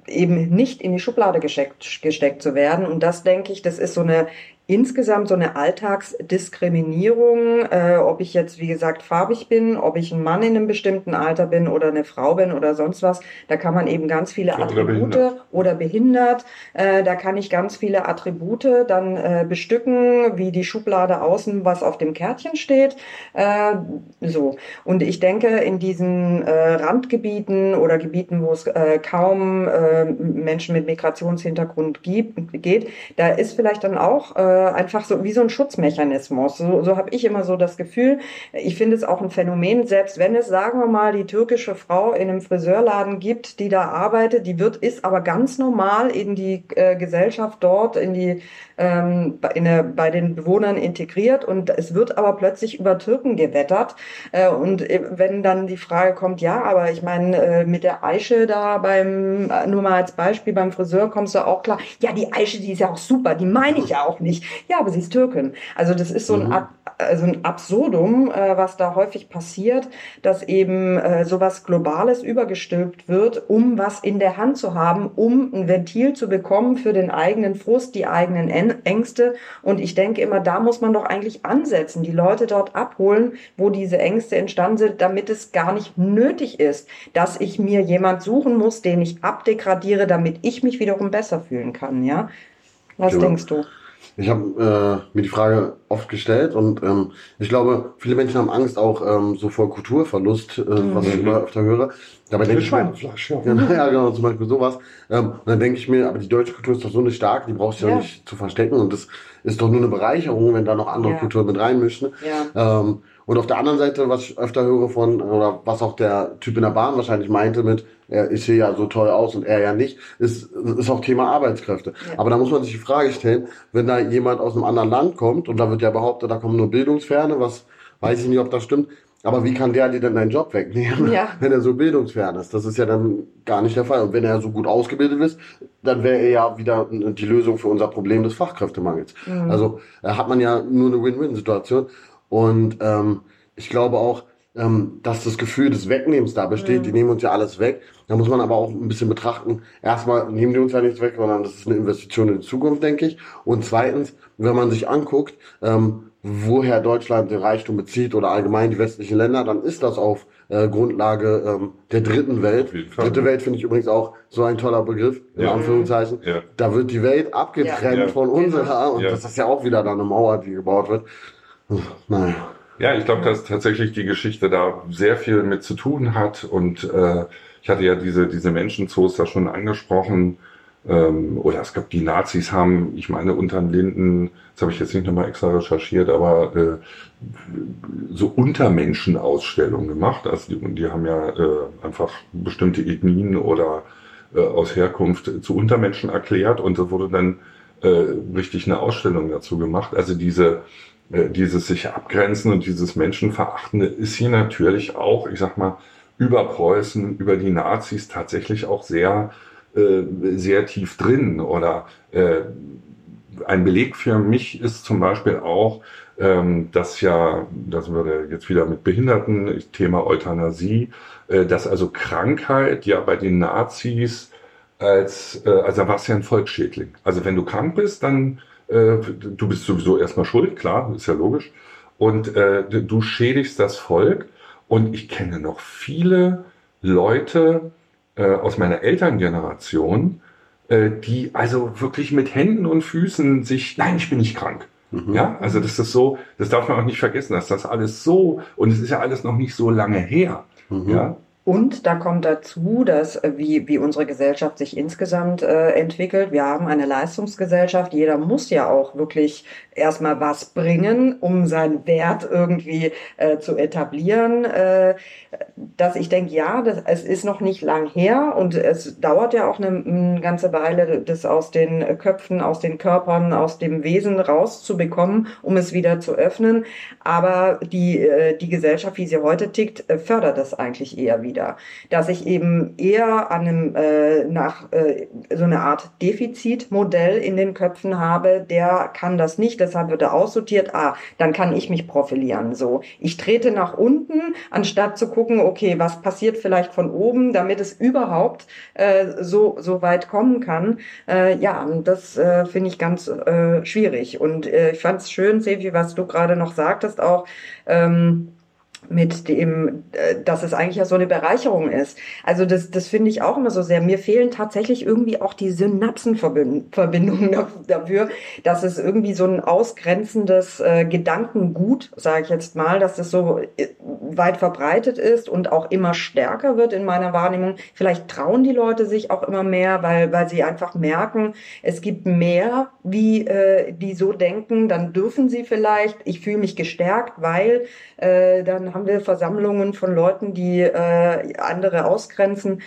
eben nicht in die Schublade gesteckt, gesteckt zu werden. Und das denke ich, das ist so eine insgesamt so eine Alltagsdiskriminierung, äh, ob ich jetzt, wie gesagt, farbig bin, ob ich ein Mann in einem bestimmten Alter bin oder eine Frau bin oder sonst was. Da kann man eben ganz viele Oder Attribute behindert. oder behindert. Äh, da kann ich ganz viele Attribute dann äh, bestücken, wie die Schublade außen, was auf dem Kärtchen steht. Äh, so. Und ich denke, in diesen äh, Randgebieten oder Gebieten, wo es äh, kaum äh, Menschen mit Migrationshintergrund gibt, geht, da ist vielleicht dann auch äh, einfach so wie so ein Schutzmechanismus. So, so habe ich immer so das Gefühl. Ich finde es auch ein Phänomen, selbst wenn es, sagen wir mal, die türkische Frau in einem Friseurladen gibt, die da arbeitet, die wird, ist aber ganz normal in die äh, Gesellschaft dort, in die ähm, der, bei den Bewohnern integriert und es wird aber plötzlich über Türken gewettert. Äh, und äh, wenn dann die Frage kommt, ja, aber ich meine, äh, mit der Eiche da beim, nur mal als Beispiel, beim Friseur kommst du auch klar, ja, die Eiche, die ist ja auch super, die meine ich ja auch nicht. Ja, aber sie ist Türkin. Also das ist so ein, Ab also ein Absurdum, äh, was da häufig passiert, dass eben äh, sowas Globales übergestülpt wird, um was in der Hand zu haben, um ein Ventil zu bekommen für den eigenen Frust, die eigenen Ängste. Und ich denke immer, da muss man doch eigentlich ansetzen, die Leute dort abholen, wo diese Ängste entstanden sind, damit es gar nicht nötig ist, dass ich mir jemand suchen muss, den ich abdegradiere, damit ich mich wiederum besser fühlen kann. Ja, was genau. denkst du? Ich habe äh, mir die Frage oft gestellt und ähm, ich glaube, viele Menschen haben Angst auch ähm, so vor Kulturverlust, äh, mhm. was ich immer öfter höre. Dabei denke ich mir, ja. ja, genau, zum Beispiel sowas. Ähm, und dann denke ich mir, aber die deutsche Kultur ist doch so eine stark, die brauchst du ja. ja nicht zu verstecken und das ist doch nur eine Bereicherung, wenn da noch andere ja. Kulturen mit reinmischen. Ja. Ähm, und auf der anderen Seite, was ich öfter höre von, oder was auch der Typ in der Bahn wahrscheinlich meinte mit, er, ich sehe ja so toll aus und er ja nicht, ist, ist auch Thema Arbeitskräfte. Ja. Aber da muss man sich die Frage stellen, wenn da jemand aus einem anderen Land kommt und da wird ja behauptet, da kommen nur Bildungsferne, was weiß ich nicht, ob das stimmt, aber wie kann der dir denn deinen Job wegnehmen, ja. wenn er so bildungsfern ist? Das ist ja dann gar nicht der Fall. Und wenn er so gut ausgebildet ist, dann wäre er ja wieder die Lösung für unser Problem des Fachkräftemangels. Mhm. Also äh, hat man ja nur eine Win-Win-Situation. Und ähm, ich glaube auch, ähm, dass das Gefühl des Wegnehmens da besteht. Mhm. Die nehmen uns ja alles weg. Da muss man aber auch ein bisschen betrachten. Erstmal nehmen die uns ja nichts weg, sondern das ist eine Investition in die Zukunft, denke ich. Und zweitens, wenn man sich anguckt, ähm, woher Deutschland den Reichtum bezieht oder allgemein die westlichen Länder, dann ist das auf äh, Grundlage ähm, der dritten Welt. Dritte Welt finde ich übrigens auch so ein toller Begriff, in ja. Anführungszeichen. Ja. Da wird die Welt abgetrennt ja. von unserer und das ist ja auch wieder dann eine Mauer, die gebaut wird. Nein. Ja, ich glaube, dass tatsächlich die Geschichte da sehr viel mit zu tun hat. Und äh, ich hatte ja diese, diese Menschenzoos da schon angesprochen. Ähm, oder es gab die Nazis haben, ich meine, unter den Linden, das habe ich jetzt nicht nochmal extra recherchiert, aber äh, so Untermenschenausstellungen gemacht. Also die, die haben ja äh, einfach bestimmte Ethnien oder äh, aus Herkunft zu Untermenschen erklärt und da wurde dann äh, richtig eine Ausstellung dazu gemacht. Also diese dieses sich abgrenzen und dieses Menschenverachtende ist hier natürlich auch, ich sag mal, über Preußen, über die Nazis tatsächlich auch sehr, äh, sehr tief drin. Oder äh, ein Beleg für mich ist zum Beispiel auch, ähm, dass ja, das würde jetzt wieder mit Behinderten, Thema Euthanasie, äh, dass also Krankheit ja bei den Nazis als, äh, also war es ja ein Volksschädling. Also wenn du krank bist, dann äh, du bist sowieso erstmal schuld, klar, ist ja logisch. Und äh, du schädigst das Volk. Und ich kenne noch viele Leute äh, aus meiner Elterngeneration, äh, die also wirklich mit Händen und Füßen sich, nein, ich bin nicht krank. Mhm. Ja, also das ist so, das darf man auch nicht vergessen, dass das alles so, und es ist ja alles noch nicht so lange her. Mhm. Ja, und da kommt dazu, dass äh, wie, wie unsere Gesellschaft sich insgesamt äh, entwickelt. Wir haben eine Leistungsgesellschaft. Jeder muss ja auch wirklich erstmal was bringen, um seinen Wert irgendwie äh, zu etablieren. Äh, dass ich denke, ja, das, es ist noch nicht lang her und es dauert ja auch eine, eine ganze Weile, das aus den Köpfen, aus den Körpern, aus dem Wesen rauszubekommen, um es wieder zu öffnen. Aber die, äh, die Gesellschaft, wie sie heute tickt, äh, fördert das eigentlich eher wieder. Dass ich eben eher an einem, äh, nach äh, so eine Art Defizitmodell in den Köpfen habe, der kann das nicht deshalb wird er aussortiert. Ah, dann kann ich mich profilieren. So, ich trete nach unten, anstatt zu gucken, okay, was passiert vielleicht von oben, damit es überhaupt äh, so so weit kommen kann. Äh, ja, das äh, finde ich ganz äh, schwierig. Und äh, ich fand es schön, Sevi, was du gerade noch sagtest, auch. Ähm, mit dem, äh, dass es eigentlich ja so eine Bereicherung ist. Also das, das finde ich auch immer so sehr. Mir fehlen tatsächlich irgendwie auch die Synapsenverbindungen dafür, dass es irgendwie so ein ausgrenzendes äh, Gedankengut, sage ich jetzt mal, dass das so äh, weit verbreitet ist und auch immer stärker wird in meiner Wahrnehmung. Vielleicht trauen die Leute sich auch immer mehr, weil, weil sie einfach merken, es gibt mehr, wie äh, die so denken, dann dürfen sie vielleicht, ich fühle mich gestärkt, weil äh, dann haben wir Versammlungen von Leuten, die äh, andere ausgrenzen.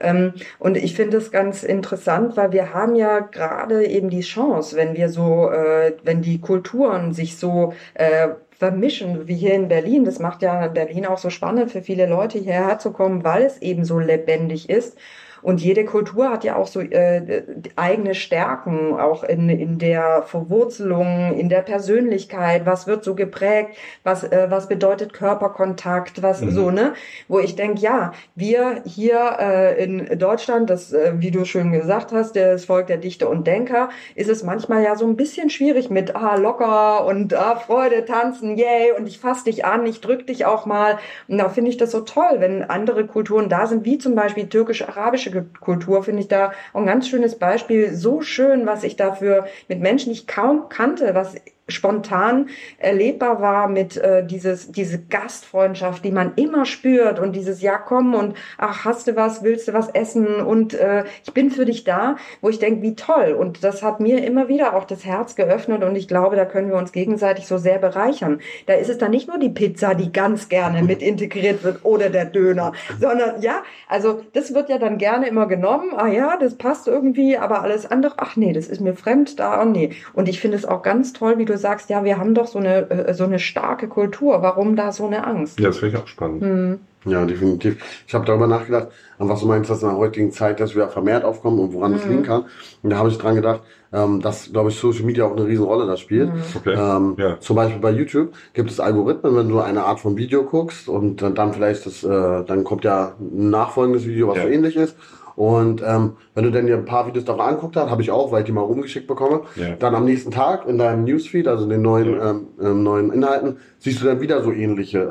Ähm, und ich finde es ganz interessant, weil wir haben ja gerade eben die Chance, wenn wir so, äh, wenn die Kulturen sich so äh, vermischen, wie hier in Berlin. Das macht ja Berlin auch so spannend für viele Leute hierher zu kommen, weil es eben so lebendig ist. Und jede Kultur hat ja auch so äh, eigene Stärken, auch in, in der Verwurzelung, in der Persönlichkeit. Was wird so geprägt? Was, äh, was bedeutet Körperkontakt? Was mhm. so, ne? Wo ich denke, ja, wir hier äh, in Deutschland, das, äh, wie du schön gesagt hast, das Volk der Dichter und Denker, ist es manchmal ja so ein bisschen schwierig mit ah, locker und ah, Freude, tanzen, yay, und ich fass dich an, ich drück dich auch mal. Und da finde ich das so toll, wenn andere Kulturen da sind, wie zum Beispiel türkisch-arabische Kultur, finde ich da auch ein ganz schönes Beispiel. So schön, was ich dafür mit Menschen, die ich kaum kannte, was spontan erlebbar war mit äh, dieses diese Gastfreundschaft, die man immer spürt und dieses ja komm und ach hast du was, willst du was essen und äh, ich bin für dich da, wo ich denke, wie toll und das hat mir immer wieder auch das Herz geöffnet und ich glaube, da können wir uns gegenseitig so sehr bereichern. Da ist es dann nicht nur die Pizza, die ganz gerne mit integriert wird oder der Döner, sondern ja, also das wird ja dann gerne immer genommen, ah ja, das passt irgendwie, aber alles andere, ach nee, das ist mir fremd, da, oh nee. Und ich finde es auch ganz toll, wie du sagst, ja, wir haben doch so eine, äh, so eine starke Kultur. Warum da so eine Angst? Ja, das finde ich auch spannend. Hm. Ja, definitiv. Ich habe darüber nachgedacht, an was du meinst, dass in der heutigen Zeit das wieder vermehrt aufkommen und woran mhm. das liegen kann. Und da habe ich dran gedacht, ähm, dass, glaube ich, Social Media auch eine Riesenrolle da spielt. Mhm. Okay. Ähm, ja. Zum Beispiel bei YouTube gibt es Algorithmen, wenn du eine Art von Video guckst und dann vielleicht das, äh, dann kommt ja ein nachfolgendes Video, was ja. so ähnlich ist. Und ähm, wenn du dann dir ein paar Videos davon anguckt hast, habe ich auch, weil ich die mal rumgeschickt bekomme, ja. dann am nächsten Tag in deinem Newsfeed, also in den neuen, ja. ähm, ähm, neuen Inhalten, siehst du dann wieder so ähnliche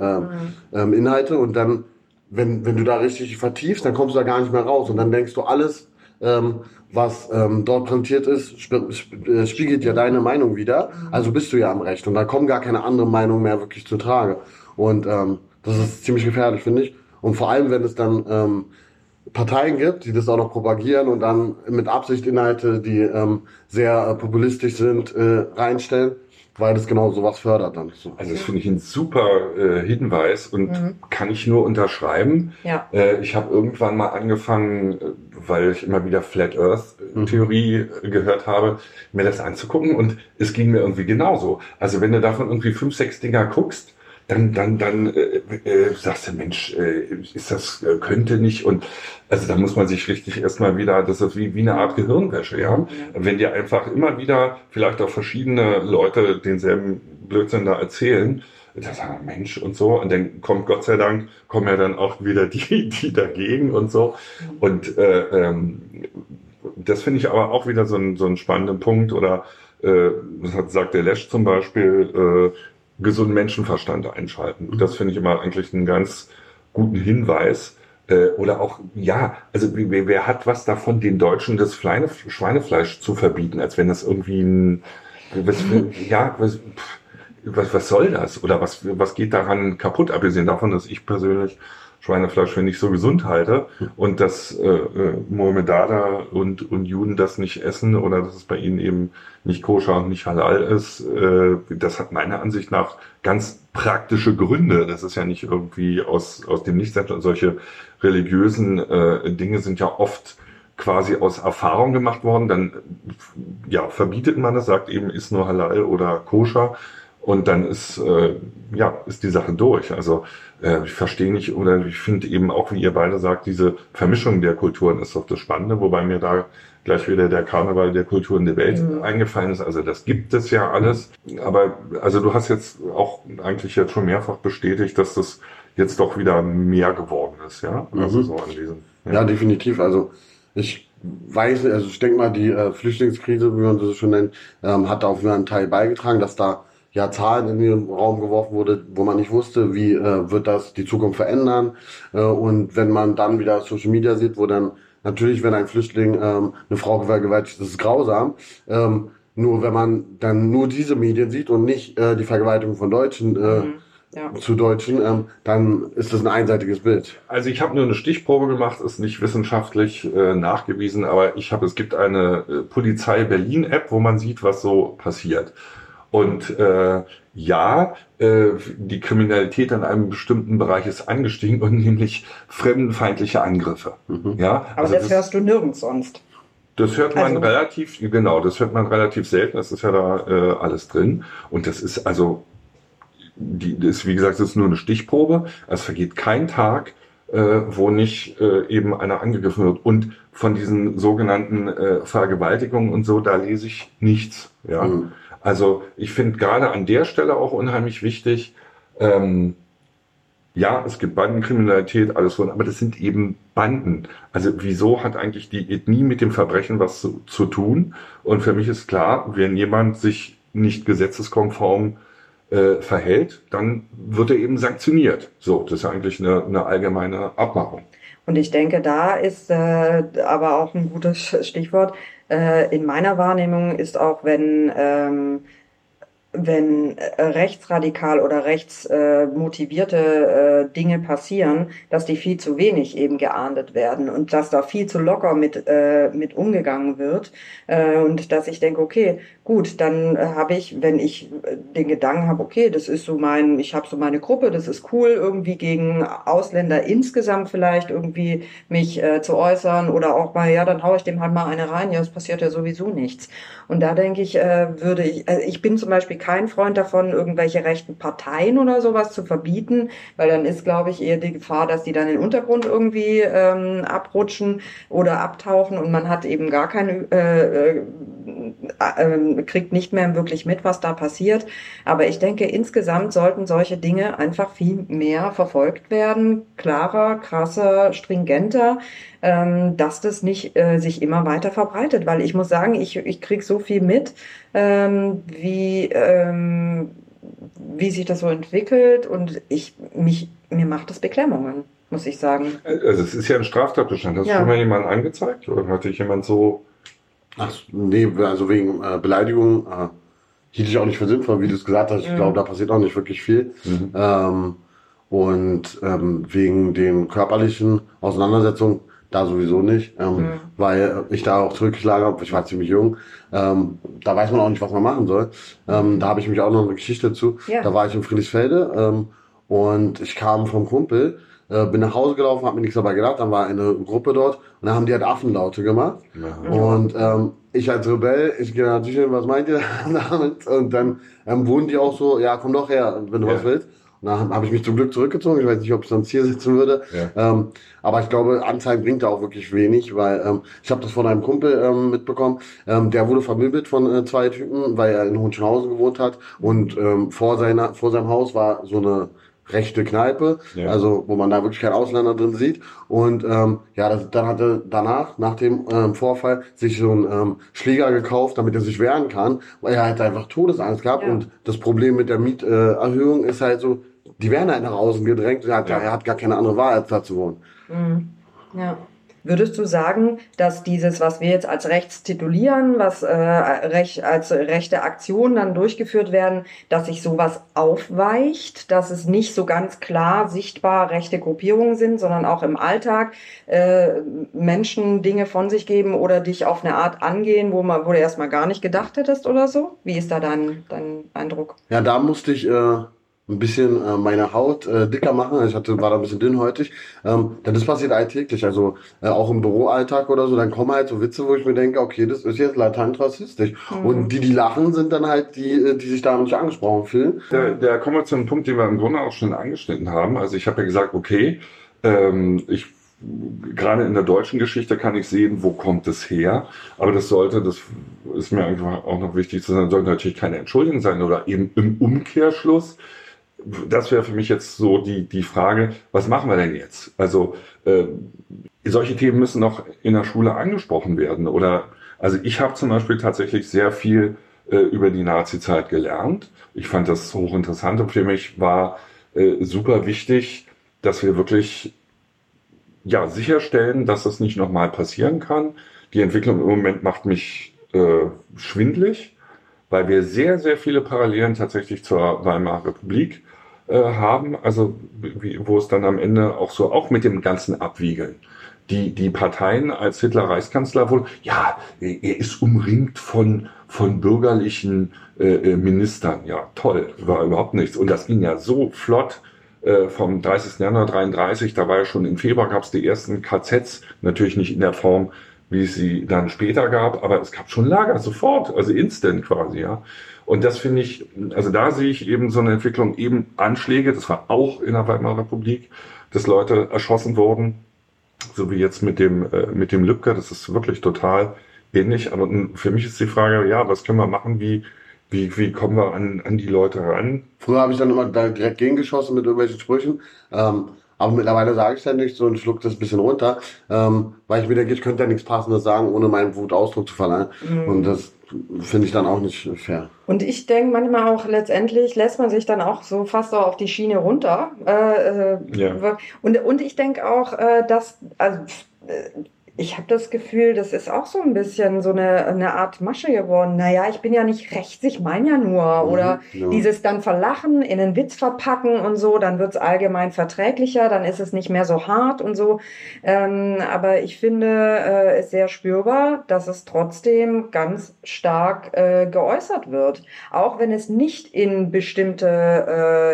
ähm, mhm. Inhalte und dann, wenn, wenn du da richtig vertiefst, dann kommst du da gar nicht mehr raus und dann denkst du alles, ähm, was ähm, dort präsentiert ist, sp sp äh, spiegelt ja deine Meinung wieder. Mhm. Also bist du ja am Recht und da kommen gar keine anderen Meinungen mehr wirklich zu Trage. Und ähm, das ist ziemlich gefährlich, finde ich. Und vor allem, wenn es dann ähm, Parteien gibt, die das auch noch propagieren und dann mit Absicht Inhalte, die ähm, sehr äh, populistisch sind, äh, reinstellen, weil das genau sowas fördert dann. Also das finde ich ein super äh, Hinweis und mhm. kann ich nur unterschreiben. Ja. Äh, ich habe irgendwann mal angefangen, äh, weil ich immer wieder Flat Earth mhm. Theorie mhm. gehört habe, mir das anzugucken und es ging mir irgendwie genauso. Also wenn du davon irgendwie fünf, sechs Dinger guckst, dann, dann, dann äh, äh, sagst du, Mensch, äh, ist das, äh, könnte nicht. Und also da muss man sich richtig erstmal wieder, das ist wie, wie eine Art Gehirnwäsche, ja. ja. Wenn dir einfach immer wieder vielleicht auch verschiedene Leute denselben Blödsinn da erzählen, da sagen Mensch und so, und dann kommt Gott sei Dank, kommen ja dann auch wieder die, die dagegen und so. Und äh, ähm, das finde ich aber auch wieder so ein, so ein spannenden Punkt. Oder äh, das hat, sagt der Lesch zum Beispiel, äh, gesunden Menschenverstand einschalten. Mhm. Das finde ich immer eigentlich einen ganz guten Hinweis. Äh, oder auch, ja, also wer, wer hat was davon, den Deutschen das Schweine, Schweinefleisch zu verbieten, als wenn das irgendwie ein, was, ja, was, was, was soll das? Oder was, was geht daran kaputt, abgesehen davon, dass ich persönlich Schweinefleisch für nicht so gesund halte und dass äh, äh, Mohammedaner und, und Juden das nicht essen oder dass es bei ihnen eben nicht koscher und nicht halal ist, äh, das hat meiner Ansicht nach ganz praktische Gründe. Das ist ja nicht irgendwie aus, aus dem Nichts. Solche religiösen äh, Dinge sind ja oft quasi aus Erfahrung gemacht worden. Dann ja, verbietet man es, sagt eben, ist nur halal oder koscher und dann ist äh, ja ist die Sache durch. Also äh, ich verstehe nicht oder ich finde eben auch, wie ihr beide sagt, diese Vermischung der Kulturen ist doch das Spannende, wobei mir da gleich wieder der Karneval der Kulturen der Welt mhm. eingefallen ist. Also das gibt es ja alles. Aber also du hast jetzt auch eigentlich jetzt schon mehrfach bestätigt, dass das jetzt doch wieder mehr geworden ist, ja. Also mhm. so an diesen. Ja. ja, definitiv. Also ich weiß, also ich denke mal, die äh, Flüchtlingskrise, wie man das schon nennt, ähm, hat auch wieder einen Teil beigetragen, dass da ja Zahlen in den Raum geworfen wurde, wo man nicht wusste, wie äh, wird das die Zukunft verändern. Äh, und wenn man dann wieder Social Media sieht, wo dann natürlich, wenn ein Flüchtling ähm, eine Frau vergewaltigt, das ist grausam. Ähm, nur wenn man dann nur diese Medien sieht und nicht äh, die Vergewaltigung von Deutschen äh, mhm. Ja. zu Deutschen, ähm, dann ist das ein einseitiges Bild. Also ich habe nur eine Stichprobe gemacht, ist nicht wissenschaftlich äh, nachgewiesen, aber ich habe, es gibt eine äh, Polizei Berlin App, wo man sieht, was so passiert. Und äh, ja, äh, die Kriminalität in einem bestimmten Bereich ist angestiegen und nämlich fremdenfeindliche Angriffe. Mhm. Ja, aber also das, das, hörst du nirgends sonst. Das hört man also, relativ, genau, das hört man relativ selten. Das ist ja da äh, alles drin. Und das ist also, die, das, wie gesagt, das ist nur eine Stichprobe. Es vergeht kein Tag, äh, wo nicht äh, eben einer angegriffen wird. Und von diesen sogenannten äh, Vergewaltigungen und so, da lese ich nichts. Ja. Mhm. Also ich finde gerade an der Stelle auch unheimlich wichtig, ähm, ja, es gibt Bandenkriminalität, alles so, aber das sind eben Banden. Also wieso hat eigentlich die Ethnie mit dem Verbrechen was zu, zu tun? Und für mich ist klar, wenn jemand sich nicht gesetzeskonform äh, verhält, dann wird er eben sanktioniert. So, das ist eigentlich eine, eine allgemeine Abmachung. Und ich denke, da ist äh, aber auch ein gutes Stichwort. Äh, in meiner Wahrnehmung ist auch, wenn ähm, wenn äh, rechtsradikal oder rechtsmotivierte äh, äh, Dinge passieren, dass die viel zu wenig eben geahndet werden und dass da viel zu locker mit, äh, mit umgegangen wird. Äh, und dass ich denke, okay, gut, dann äh, habe ich, wenn ich den Gedanken habe, okay, das ist so mein, ich habe so meine Gruppe, das ist cool, irgendwie gegen Ausländer insgesamt vielleicht irgendwie mich äh, zu äußern oder auch mal, ja, dann haue ich dem halt mal eine rein, ja, es passiert ja sowieso nichts. Und da denke ich, äh, würde ich, also ich bin zum Beispiel kein Freund davon, irgendwelche rechten Parteien oder sowas zu verbieten, weil dann ist, glaube ich, eher die Gefahr, dass die dann in den Untergrund irgendwie ähm, abrutschen oder abtauchen und man hat eben gar keine, äh, äh, äh, kriegt nicht mehr wirklich mit, was da passiert. Aber ich denke, insgesamt sollten solche Dinge einfach viel mehr verfolgt werden, klarer, krasser, stringenter, ähm, dass das nicht äh, sich immer weiter verbreitet, weil ich muss sagen, ich, ich krieg so viel mit, ähm, wie, ähm, wie sich das so entwickelt und ich, mich, mir macht das Beklemmungen, muss ich sagen. Also es ist ja ein Straftatbestand. Hast ja. du schon mal jemanden angezeigt oder hat dich jemand so... Ach, nee, also wegen äh, Beleidigung äh, hielt ich auch nicht für sinnvoll, wie du es gesagt hast. Ich mhm. glaube, da passiert auch nicht wirklich viel. Mhm. Ähm, und ähm, wegen den körperlichen Auseinandersetzungen da sowieso nicht, ähm, mhm. weil ich da auch zurückgeschlagen habe, ich war ziemlich jung, ähm, da weiß man auch nicht, was man machen soll. Ähm, da habe ich mich auch noch eine Geschichte zu. Ja. Da war ich in Friedrichsfelde ähm, und ich kam vom Kumpel, äh, bin nach Hause gelaufen, habe mir nichts dabei gedacht, dann war eine Gruppe dort und dann haben die halt Affenlaute gemacht. Ja. Und ähm, ich als Rebell, ich gehe natürlich hin, was meint ihr damit? Und dann ähm, wurden die auch so, ja, komm doch her, wenn du ja. was willst. Und dann habe ich mich zum Glück zurückgezogen. Ich weiß nicht, ob ich sonst hier sitzen würde. Ja. Ähm, aber ich glaube, Anzeigen bringt da auch wirklich wenig, weil ähm, ich habe das von einem Kumpel ähm, mitbekommen. Ähm, der wurde vermöbelt von äh, zwei Typen, weil er in Hohenschönhausen gewohnt hat. Und ähm, vor, seiner, vor seinem Haus war so eine rechte Kneipe, ja. also wo man da wirklich keinen Ausländer drin sieht. Und ähm, ja, das, dann hatte danach, nach dem ähm, Vorfall, sich so ein ähm, Schläger gekauft, damit er sich wehren kann, weil er halt einfach Todesangst gehabt. Ja. Und das Problem mit der Mieterhöhung äh, ist halt so, die werden halt nach außen gedrängt. Er hat, ja. er hat gar keine andere Wahl, als da zu wohnen. Mhm. Ja. Würdest du sagen, dass dieses, was wir jetzt als rechts titulieren, was äh, recht, als rechte Aktionen dann durchgeführt werden, dass sich sowas aufweicht, dass es nicht so ganz klar sichtbar rechte Gruppierungen sind, sondern auch im Alltag äh, Menschen Dinge von sich geben oder dich auf eine Art angehen, wo man wo du erstmal gar nicht gedacht hättest oder so? Wie ist da dein, dein Eindruck? Ja, da musste ich äh, ein bisschen äh, meine Haut äh, dicker machen. Ich hatte, war da ein bisschen dünnhäutig. Ähm, denn das passiert alltäglich. Also äh, auch im Büroalltag oder so, dann kommen halt so Witze, wo ich mir denke, okay, das ist jetzt latent rassistisch. Mhm. Und die, die lachen, sind dann halt die, äh, die sich da nicht angesprochen fühlen. Da, da kommen wir zu einem Punkt, den wir im Grunde auch schon angeschnitten haben. Also ich habe ja gesagt, okay, ähm, ich gerade in der deutschen Geschichte kann ich sehen, wo kommt es her. Aber das sollte, das ist mir einfach auch noch wichtig zu sagen, sollte natürlich keine Entschuldigung sein oder eben im Umkehrschluss das wäre für mich jetzt so die, die Frage, was machen wir denn jetzt? Also äh, solche Themen müssen noch in der Schule angesprochen werden. Oder also ich habe zum Beispiel tatsächlich sehr viel äh, über die Nazi-Zeit gelernt. Ich fand das hochinteressant und für mich war äh, super wichtig, dass wir wirklich ja, sicherstellen, dass das nicht nochmal passieren kann. Die Entwicklung im Moment macht mich äh, schwindlig, weil wir sehr, sehr viele Parallelen tatsächlich zur Weimarer Republik äh, haben, also wie, wo es dann am Ende auch so, auch mit dem ganzen Abwiegeln. Die, die Parteien als Hitler Reichskanzler wohl, ja, er ist umringt von, von bürgerlichen äh, äh Ministern. Ja, toll, war überhaupt nichts. Und das ging ja so flott äh, vom 30. Januar 33, da war ja schon im Februar gab es die ersten KZs, natürlich nicht in der Form, wie es sie dann später gab, aber es gab schon Lager sofort, also instant quasi, ja. Und das finde ich, also da sehe ich eben so eine Entwicklung, eben Anschläge, das war auch in der Weimarer Republik, dass Leute erschossen wurden, so wie jetzt mit dem, äh, mit dem Lübcker, das ist wirklich total ähnlich. Aber für mich ist die Frage, ja, was können wir machen, wie, wie, wie kommen wir an, an die Leute ran? Früher habe ich dann immer da direkt gegengeschossen mit irgendwelchen Sprüchen. Ähm, aber mittlerweile sage ich es ja nicht so und schluck das ein bisschen runter, ähm, weil ich mir denke, ich könnte ja nichts Passendes sagen, ohne meinen Wutausdruck zu verleihen. Mhm. Und das finde ich dann auch nicht fair. Und ich denke manchmal auch, letztendlich lässt man sich dann auch so fast so auf die Schiene runter. Äh, äh ja. und, und ich denke auch, äh, dass, also, äh, ich habe das Gefühl, das ist auch so ein bisschen so eine, eine Art Masche geworden. Naja, ich bin ja nicht rechts, ich meine ja nur. Mhm, Oder ja. dieses dann verlachen, in einen Witz verpacken und so, dann wird's allgemein verträglicher, dann ist es nicht mehr so hart und so. Ähm, aber ich finde äh, es sehr spürbar, dass es trotzdem ganz stark äh, geäußert wird. Auch wenn es nicht in bestimmte,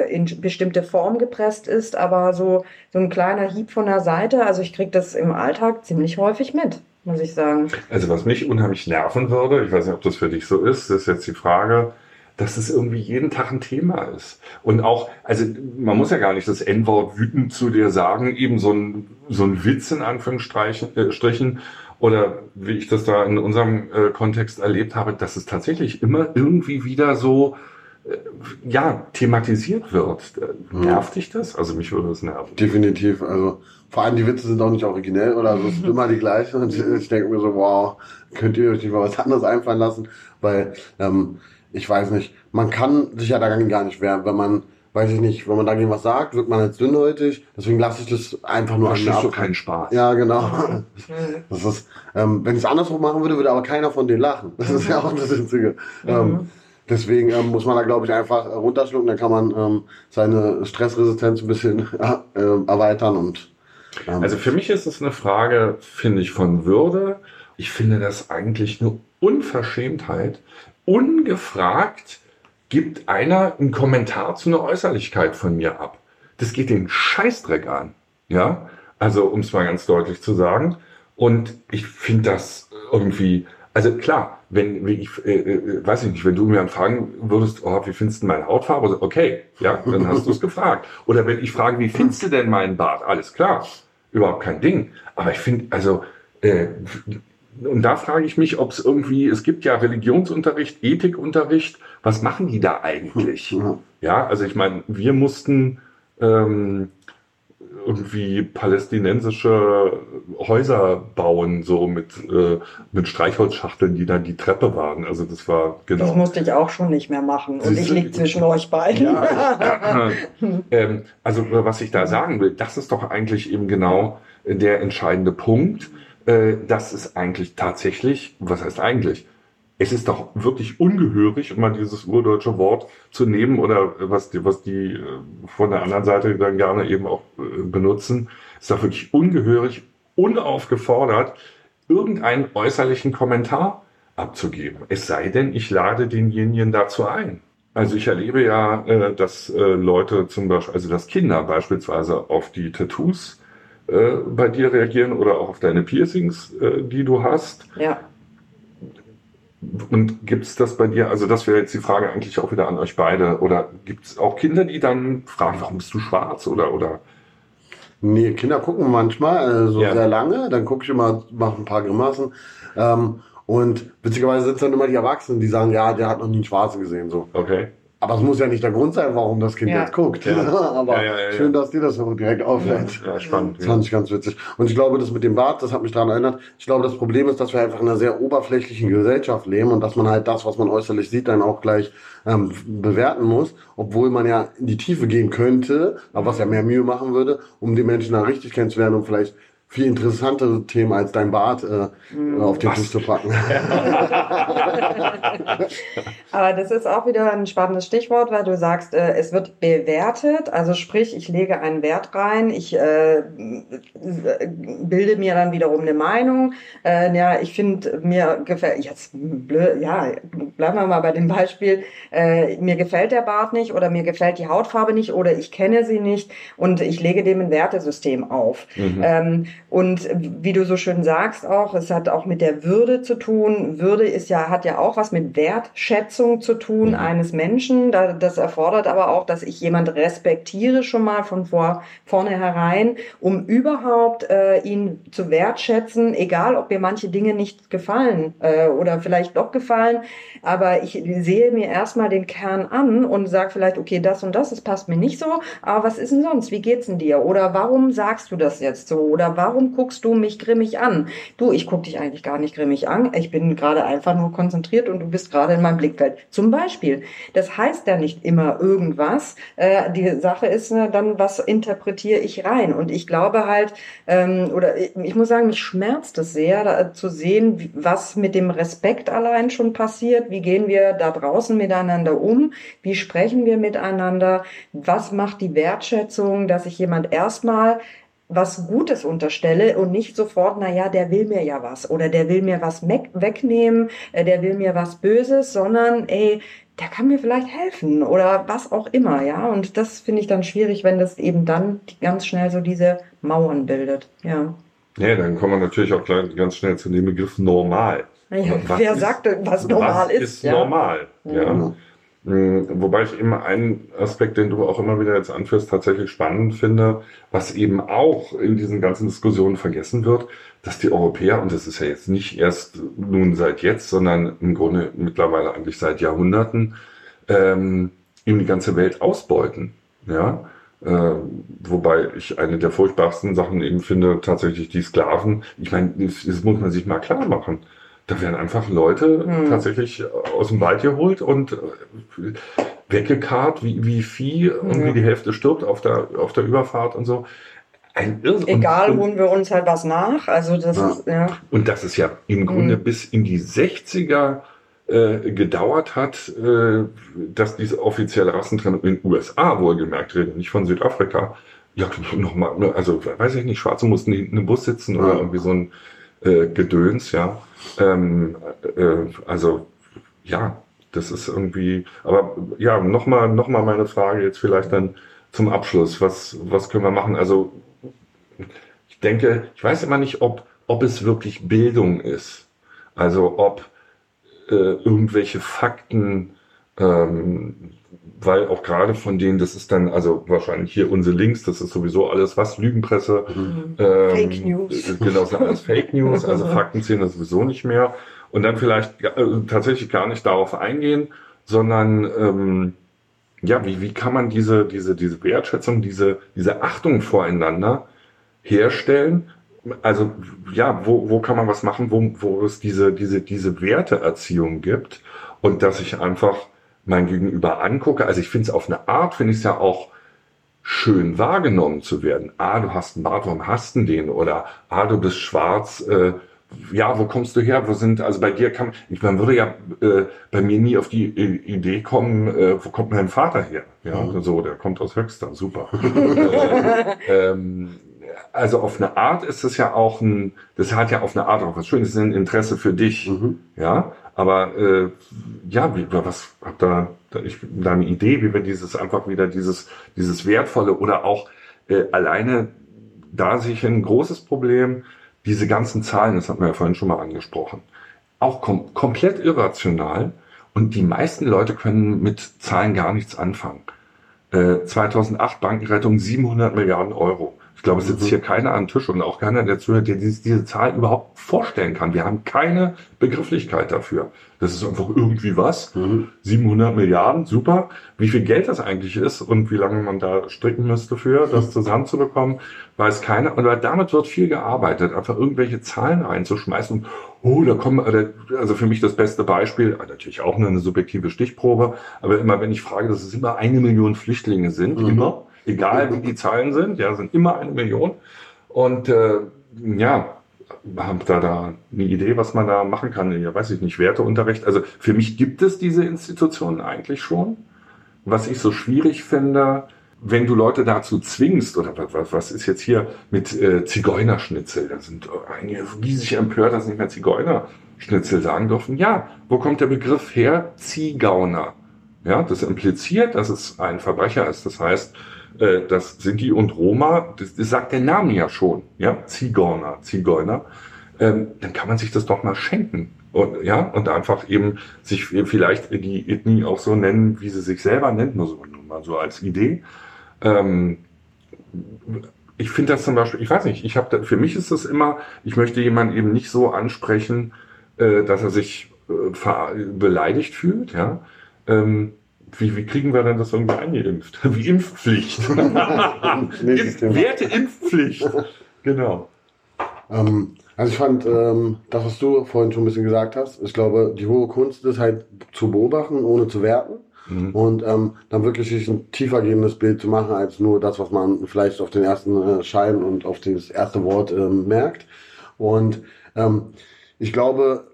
äh, in bestimmte Form gepresst ist, aber so, so ein kleiner Hieb von der Seite. Also ich krieg das im Alltag ziemlich häufig häufig mit, muss ich sagen. Also was mich unheimlich nerven würde, ich weiß nicht, ob das für dich so ist, ist jetzt die Frage, dass es irgendwie jeden Tag ein Thema ist. Und auch, also man muss ja gar nicht das N-Wort wütend zu dir sagen, eben so ein, so ein Witz in Anführungsstrichen, äh, Strichen, oder wie ich das da in unserem äh, Kontext erlebt habe, dass es tatsächlich immer irgendwie wieder so äh, ja, thematisiert wird. Äh, nervt dich das? Also mich würde das nerven. Definitiv. Also vor allem die Witze sind auch nicht originell oder so, es sind immer die gleichen. Und ich denke mir so, wow, könnt ihr euch nicht mal was anderes einfallen lassen? Weil, ähm, ich weiß nicht, man kann sich ja dagegen gar nicht wehren, wenn man, weiß ich nicht, wenn man dagegen was sagt, wird man jetzt dünnhäutig. Deswegen lasse ich das einfach nur an mir ab. keinen Spaß. Ja, genau. Das ist, ähm, wenn ich es andersrum machen würde, würde aber keiner von denen lachen. Das ist ja auch das Einzige. Mhm. Ähm, Deswegen ähm, muss man da, glaube ich, einfach runterschlucken. Dann kann man ähm, seine Stressresistenz ein bisschen äh, erweitern und also für mich ist es eine Frage, finde ich, von Würde. Ich finde das eigentlich eine Unverschämtheit. Ungefragt gibt einer einen Kommentar zu einer Äußerlichkeit von mir ab. Das geht den Scheißdreck an. Ja, also um es mal ganz deutlich zu sagen. Und ich finde das irgendwie, also klar, wenn, ich, äh, äh, weiß ich nicht, wenn du mir fragen würdest, oh, wie findest du meine Hautfarbe? Okay, ja, dann hast du es gefragt. Oder wenn ich frage, wie findest du denn meinen Bart? Alles klar überhaupt kein Ding. Aber ich finde, also, äh, und da frage ich mich, ob es irgendwie, es gibt ja Religionsunterricht, Ethikunterricht, was machen die da eigentlich? Ja, also ich meine, wir mussten ähm, irgendwie palästinensische Häuser bauen, so mit, äh, mit Streichholzschachteln, die dann die Treppe waren. Also das war genau. Das musste ich auch schon nicht mehr machen. Und ich liege zwischen euch beiden. Ja, ähm, also was ich da sagen will, das ist doch eigentlich eben genau der entscheidende Punkt. Äh, dass es eigentlich tatsächlich, was heißt eigentlich? Es ist doch wirklich ungehörig, um mal dieses urdeutsche Wort zu nehmen oder was die, was die äh, von der anderen Seite dann gerne eben auch äh, benutzen, ist doch wirklich ungehörig, unaufgefordert, irgendeinen äußerlichen Kommentar abzugeben. Es sei denn, ich lade denjenigen dazu ein. Also ich erlebe ja, äh, dass Leute zum Beispiel, also dass Kinder beispielsweise auf die Tattoos bei dir reagieren oder auch auf deine Piercings, die du hast. Ja. Und gibt es das bei dir? Also das wäre jetzt die Frage eigentlich auch wieder an euch beide. Oder gibt es auch Kinder, die dann fragen, warum bist du schwarz oder oder? Nee, Kinder gucken manchmal äh, so ja. sehr lange. Dann gucke ich immer, mache ein paar Grimassen. Ähm, und witzigerweise sind dann immer die Erwachsenen, die sagen, ja, der hat noch nie einen Schwarzen gesehen. So. Okay. Aber es muss ja nicht der Grund sein, warum das Kind ja. jetzt guckt. Ja. Aber ja, schön, dass dir das so direkt auffällt. Ja, spannend. Das fand ich ganz witzig. Und ich glaube, das mit dem Bart, das hat mich daran erinnert. Ich glaube, das Problem ist, dass wir einfach in einer sehr oberflächlichen Gesellschaft leben und dass man halt das, was man äußerlich sieht, dann auch gleich ähm, bewerten muss, obwohl man ja in die Tiefe gehen könnte, aber was ja mehr Mühe machen würde, um die Menschen da richtig kennenzulernen und vielleicht viel interessantere Themen als dein Bart äh, mm. auf den Tisch zu packen. Aber das ist auch wieder ein spannendes Stichwort, weil du sagst, äh, es wird bewertet. Also sprich, ich lege einen Wert rein, ich äh, bilde mir dann wiederum eine Meinung. Äh, ja, ich finde, mir gefällt, jetzt blöd, ja, bleiben wir mal bei dem Beispiel, äh, mir gefällt der Bart nicht oder mir gefällt die Hautfarbe nicht oder ich kenne sie nicht und ich lege dem ein Wertesystem auf. Mhm. Ähm, und wie du so schön sagst auch, es hat auch mit der Würde zu tun. Würde ist ja, hat ja auch was mit Wertschätzung zu tun mhm. eines Menschen. Das erfordert aber auch, dass ich jemand respektiere schon mal von vor, vornherein, um überhaupt äh, ihn zu wertschätzen, egal ob mir manche Dinge nicht gefallen äh, oder vielleicht doch gefallen. Aber ich sehe mir erstmal den Kern an und sage vielleicht, okay, das und das, das passt mir nicht so, aber was ist denn sonst? Wie geht's denn dir? Oder warum sagst du das jetzt so? Oder warum warum guckst du mich grimmig an? Du, ich guck dich eigentlich gar nicht grimmig an. Ich bin gerade einfach nur konzentriert und du bist gerade in meinem Blickfeld. Zum Beispiel. Das heißt ja nicht immer irgendwas. Äh, die Sache ist äh, dann, was interpretiere ich rein? Und ich glaube halt, ähm, oder ich muss sagen, mich schmerzt es sehr, da, zu sehen, was mit dem Respekt allein schon passiert. Wie gehen wir da draußen miteinander um? Wie sprechen wir miteinander? Was macht die Wertschätzung, dass ich jemand erstmal was Gutes unterstelle und nicht sofort, na ja, der will mir ja was oder der will mir was wegnehmen, äh, der will mir was Böses, sondern ey, der kann mir vielleicht helfen oder was auch immer, ja. Und das finde ich dann schwierig, wenn das eben dann ganz schnell so diese Mauern bildet, ja. Ja, dann kommen wir natürlich auch ganz schnell zu dem Begriff normal. Ja, wer ist, sagt, was normal was ist? ist ja. normal, ja. Mhm. Hm, wobei ich immer einen Aspekt, den du auch immer wieder jetzt anführst, tatsächlich spannend finde, was eben auch in diesen ganzen Diskussionen vergessen wird, dass die Europäer, und das ist ja jetzt nicht erst nun seit jetzt, sondern im Grunde mittlerweile eigentlich seit Jahrhunderten, ähm, eben die ganze Welt ausbeuten. Ja, äh, wobei ich eine der furchtbarsten Sachen eben finde, tatsächlich die Sklaven. Ich meine, das, das muss man sich mal klar machen. Da werden einfach Leute hm. tatsächlich aus dem Wald geholt und äh, weggekarrt, wie, wie Vieh, irgendwie ja. die Hälfte stirbt auf der, auf der Überfahrt und so. Ein Irrsinn. Egal, und, holen wir uns halt was nach. Also das ja. ist, ja. Und das ist ja im Grunde hm. bis in die 60er äh, gedauert hat, äh, dass diese offizielle Rassentrennung in den USA wohlgemerkt reden, nicht von Südafrika. Ja, nochmal, also weiß ich nicht, Schwarze mussten hinten im Bus sitzen oder irgendwie so ein äh, Gedöns, ja. Ähm, äh, also ja, das ist irgendwie. Aber ja, nochmal noch mal meine Frage jetzt vielleicht dann zum Abschluss. Was, was können wir machen? Also ich denke, ich weiß immer nicht, ob, ob es wirklich Bildung ist. Also ob äh, irgendwelche Fakten ähm, weil auch gerade von denen, das ist dann, also wahrscheinlich hier unsere Links, das ist sowieso alles was, Lügenpresse, mhm. ähm, Fake News. Äh, genau, das ist alles Fake News, also Fakten zählen das sowieso nicht mehr. Und dann vielleicht äh, tatsächlich gar nicht darauf eingehen, sondern ähm, ja, wie, wie kann man diese, diese, diese Wertschätzung, diese, diese Achtung voreinander herstellen? Also ja, wo, wo kann man was machen, wo, wo es diese, diese, diese Werteerziehung gibt und dass ich einfach mein Gegenüber angucke. Also ich finde es auf eine Art, finde ich es ja auch schön wahrgenommen zu werden. Ah, du hast einen Bart, warum hast du den? Oder ah, du bist schwarz, äh, ja, wo kommst du her? Wo sind, also bei dir kann, ich man würde ja äh, bei mir nie auf die Idee kommen, äh, wo kommt mein Vater her? Ja, mhm. so, der kommt aus Höxter, super. äh, ähm, also auf eine Art ist es ja auch ein, das hat ja auf eine Art auch was Schönes, ist ein Interesse für dich, mhm. ja. Aber äh, ja, wie, was habt da, da, ich, da eine Idee, wie wir dieses einfach wieder dieses dieses wertvolle oder auch äh, alleine da sich ein großes Problem diese ganzen Zahlen, das hatten wir ja vorhin schon mal angesprochen, auch kom komplett irrational und die meisten Leute können mit Zahlen gar nichts anfangen. Äh, 2008 Bankenrettung 700 Milliarden Euro. Ich glaube, es sitzt mhm. hier keiner an Tisch und auch keiner, der zuhört, der diese, diese Zahl überhaupt vorstellen kann. Wir haben keine Begrifflichkeit dafür. Das ist einfach irgendwie was. Mhm. 700 Milliarden, super. Wie viel Geld das eigentlich ist und wie lange man da stricken müsste für, das zusammenzubekommen, weiß keiner. Und damit wird viel gearbeitet, einfach irgendwelche Zahlen reinzuschmeißen. Oh, da kommen, also für mich das beste Beispiel, natürlich auch nur eine subjektive Stichprobe, aber immer wenn ich frage, dass es immer eine Million Flüchtlinge sind, mhm. immer, egal wie die Zahlen sind, ja, sind immer eine Million. Und äh, ja, habt ihr da eine Idee, was man da machen kann? Ja, weiß ich nicht, Werteunterricht. Also für mich gibt es diese Institutionen eigentlich schon. Was ich so schwierig finde, wenn du Leute dazu zwingst, oder was, was ist jetzt hier mit äh, Zigeunerschnitzel? Da sind einige riesig empört, dass nicht mehr Zigeunerschnitzel sagen dürfen. Ja, wo kommt der Begriff her? Zigauner. Ja, das impliziert, dass es ein Verbrecher ist. Das heißt, äh, das Sinti und Roma, das, das sagt der Name ja schon, ja, Zigeuner, Zigeuner, ähm, dann kann man sich das doch mal schenken. Und, ja, und einfach eben sich vielleicht die Ethnie auch so nennen, wie sie sich selber nennt, nur so, nur mal so als Idee. Ähm, ich finde das zum Beispiel, ich weiß nicht, ich habe für mich ist das immer, ich möchte jemanden eben nicht so ansprechen, äh, dass er sich äh, beleidigt fühlt, ja. Ähm, wie, wie kriegen wir denn das irgendwie eingeimpft? Wie Impfpflicht. Impf Werte Impfpflicht. Genau. Ähm, also ich fand ähm, das, was du vorhin schon ein bisschen gesagt hast, ich glaube, die hohe Kunst ist halt zu beobachten, ohne zu werten. Mhm. Und ähm, dann wirklich sich ein tiefergehendes Bild zu machen, als nur das, was man vielleicht auf den ersten äh, Schein und auf das erste Wort ähm, merkt. Und ähm, ich glaube,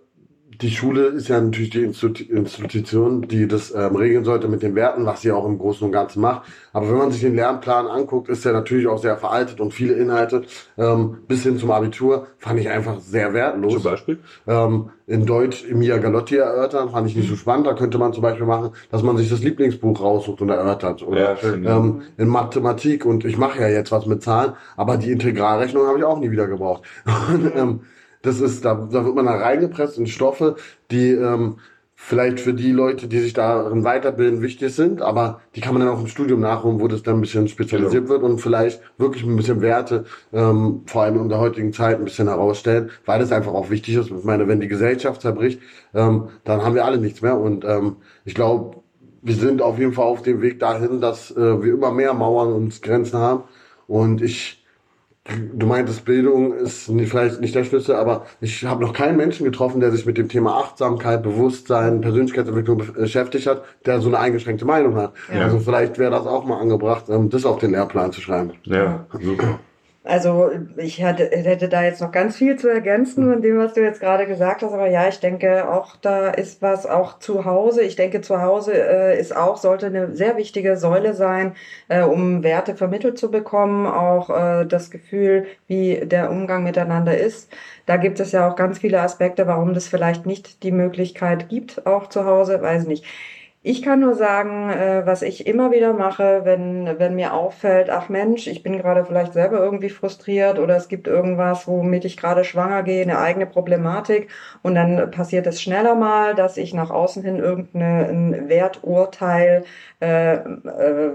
die Schule ist ja natürlich die Institution, die das ähm, regeln sollte mit den Werten, was sie auch im Großen und Ganzen macht. Aber wenn man sich den Lernplan anguckt, ist der natürlich auch sehr veraltet und viele Inhalte ähm, bis hin zum Abitur fand ich einfach sehr wertlos. Zum Beispiel? Ähm, in Deutsch Emilia Galotti erörtern, fand ich nicht so spannend. Da könnte man zum Beispiel machen, dass man sich das Lieblingsbuch raussucht und erörtert. Oder ja, schön. Ähm, in Mathematik, und ich mache ja jetzt was mit Zahlen, aber die Integralrechnung habe ich auch nie wieder gebraucht. Und, ähm, das ist, da, da wird man da reingepresst in Stoffe, die ähm, vielleicht für die Leute, die sich darin weiterbilden, wichtig sind, aber die kann man dann auch im Studium nachholen, wo das dann ein bisschen spezialisiert genau. wird und vielleicht wirklich ein bisschen Werte, ähm, vor allem in der heutigen Zeit, ein bisschen herausstellen, weil das einfach auch wichtig ist. Ich meine, wenn die Gesellschaft zerbricht, ähm, dann haben wir alle nichts mehr und ähm, ich glaube, wir sind auf jeden Fall auf dem Weg dahin, dass äh, wir immer mehr Mauern und Grenzen haben und ich Du meintest, Bildung ist nicht, vielleicht nicht der Schlüssel, aber ich habe noch keinen Menschen getroffen, der sich mit dem Thema Achtsamkeit, Bewusstsein, Persönlichkeitsentwicklung beschäftigt hat, der so eine eingeschränkte Meinung hat. Ja. Also vielleicht wäre das auch mal angebracht, ähm, das auf den Lehrplan zu schreiben. Ja, super. Also ich hatte, hätte da jetzt noch ganz viel zu ergänzen von dem, was du jetzt gerade gesagt hast. Aber ja, ich denke auch, da ist was auch zu Hause. Ich denke, zu Hause äh, ist auch, sollte eine sehr wichtige Säule sein, äh, um Werte vermittelt zu bekommen. Auch äh, das Gefühl, wie der Umgang miteinander ist. Da gibt es ja auch ganz viele Aspekte, warum das vielleicht nicht die Möglichkeit gibt, auch zu Hause. Weiß nicht. Ich kann nur sagen, äh, was ich immer wieder mache, wenn, wenn mir auffällt, ach Mensch, ich bin gerade vielleicht selber irgendwie frustriert oder es gibt irgendwas, womit ich gerade schwanger gehe, eine eigene Problematik und dann passiert es schneller mal, dass ich nach außen hin irgendein Werturteil äh, äh,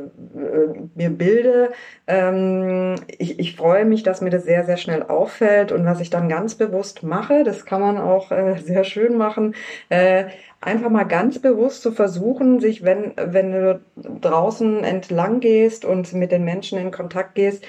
mir bilde. Ähm, ich, ich freue mich, dass mir das sehr, sehr schnell auffällt und was ich dann ganz bewusst mache, das kann man auch äh, sehr schön machen, äh, einfach mal ganz bewusst zu versuchen, sich, wenn, wenn du draußen entlang gehst und mit den Menschen in Kontakt gehst,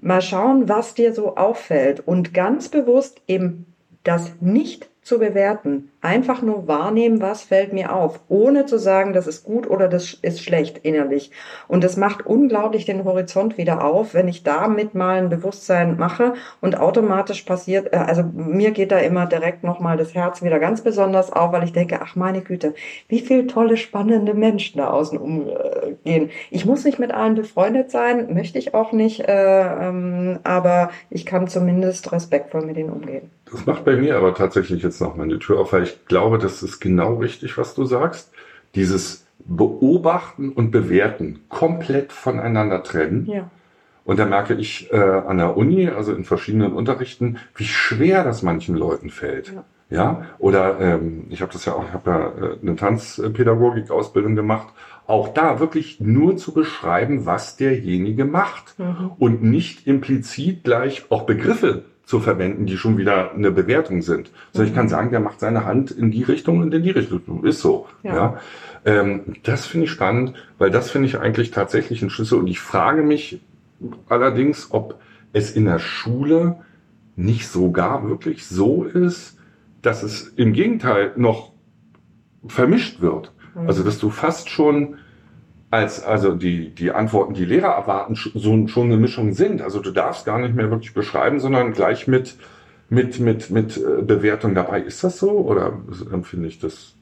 mal schauen, was dir so auffällt. Und ganz bewusst eben das nicht zu bewerten. Einfach nur wahrnehmen, was fällt mir auf, ohne zu sagen, das ist gut oder das ist schlecht innerlich. Und das macht unglaublich den Horizont wieder auf, wenn ich damit mal ein Bewusstsein mache und automatisch passiert, äh, also mir geht da immer direkt nochmal das Herz wieder ganz besonders auf, weil ich denke, ach meine Güte, wie viele tolle, spannende Menschen da außen umgehen. Ich muss nicht mit allen befreundet sein, möchte ich auch nicht, äh, ähm, aber ich kann zumindest respektvoll mit ihnen umgehen. Das macht bei mir aber tatsächlich jetzt noch meine Tür auf, weil ich glaube, das ist genau richtig, was du sagst. Dieses Beobachten und Bewerten komplett voneinander trennen. Ja. Und da merke ich äh, an der Uni, also in verschiedenen Unterrichten, wie schwer das manchen Leuten fällt. Ja. ja? Oder ähm, ich habe das ja auch, ich habe ja äh, eine Tanzpädagogik-Ausbildung gemacht. Auch da wirklich nur zu beschreiben, was derjenige macht mhm. und nicht implizit gleich auch Begriffe zu verwenden, die schon wieder eine Bewertung sind. So, ich kann mhm. sagen, der macht seine Hand in die Richtung und in die Richtung. Ist so. Ja. ja. Ähm, das finde ich spannend, weil das finde ich eigentlich tatsächlich ein Schlüssel. Und ich frage mich allerdings, ob es in der Schule nicht sogar wirklich so ist, dass es im Gegenteil noch vermischt wird. Mhm. Also, dass du fast schon als also die, die Antworten, die Lehrer erwarten, so schon eine Mischung sind. Also du darfst gar nicht mehr wirklich beschreiben, sondern gleich mit, mit, mit, mit äh, Bewertung dabei. Ist das so oder empfinde ich das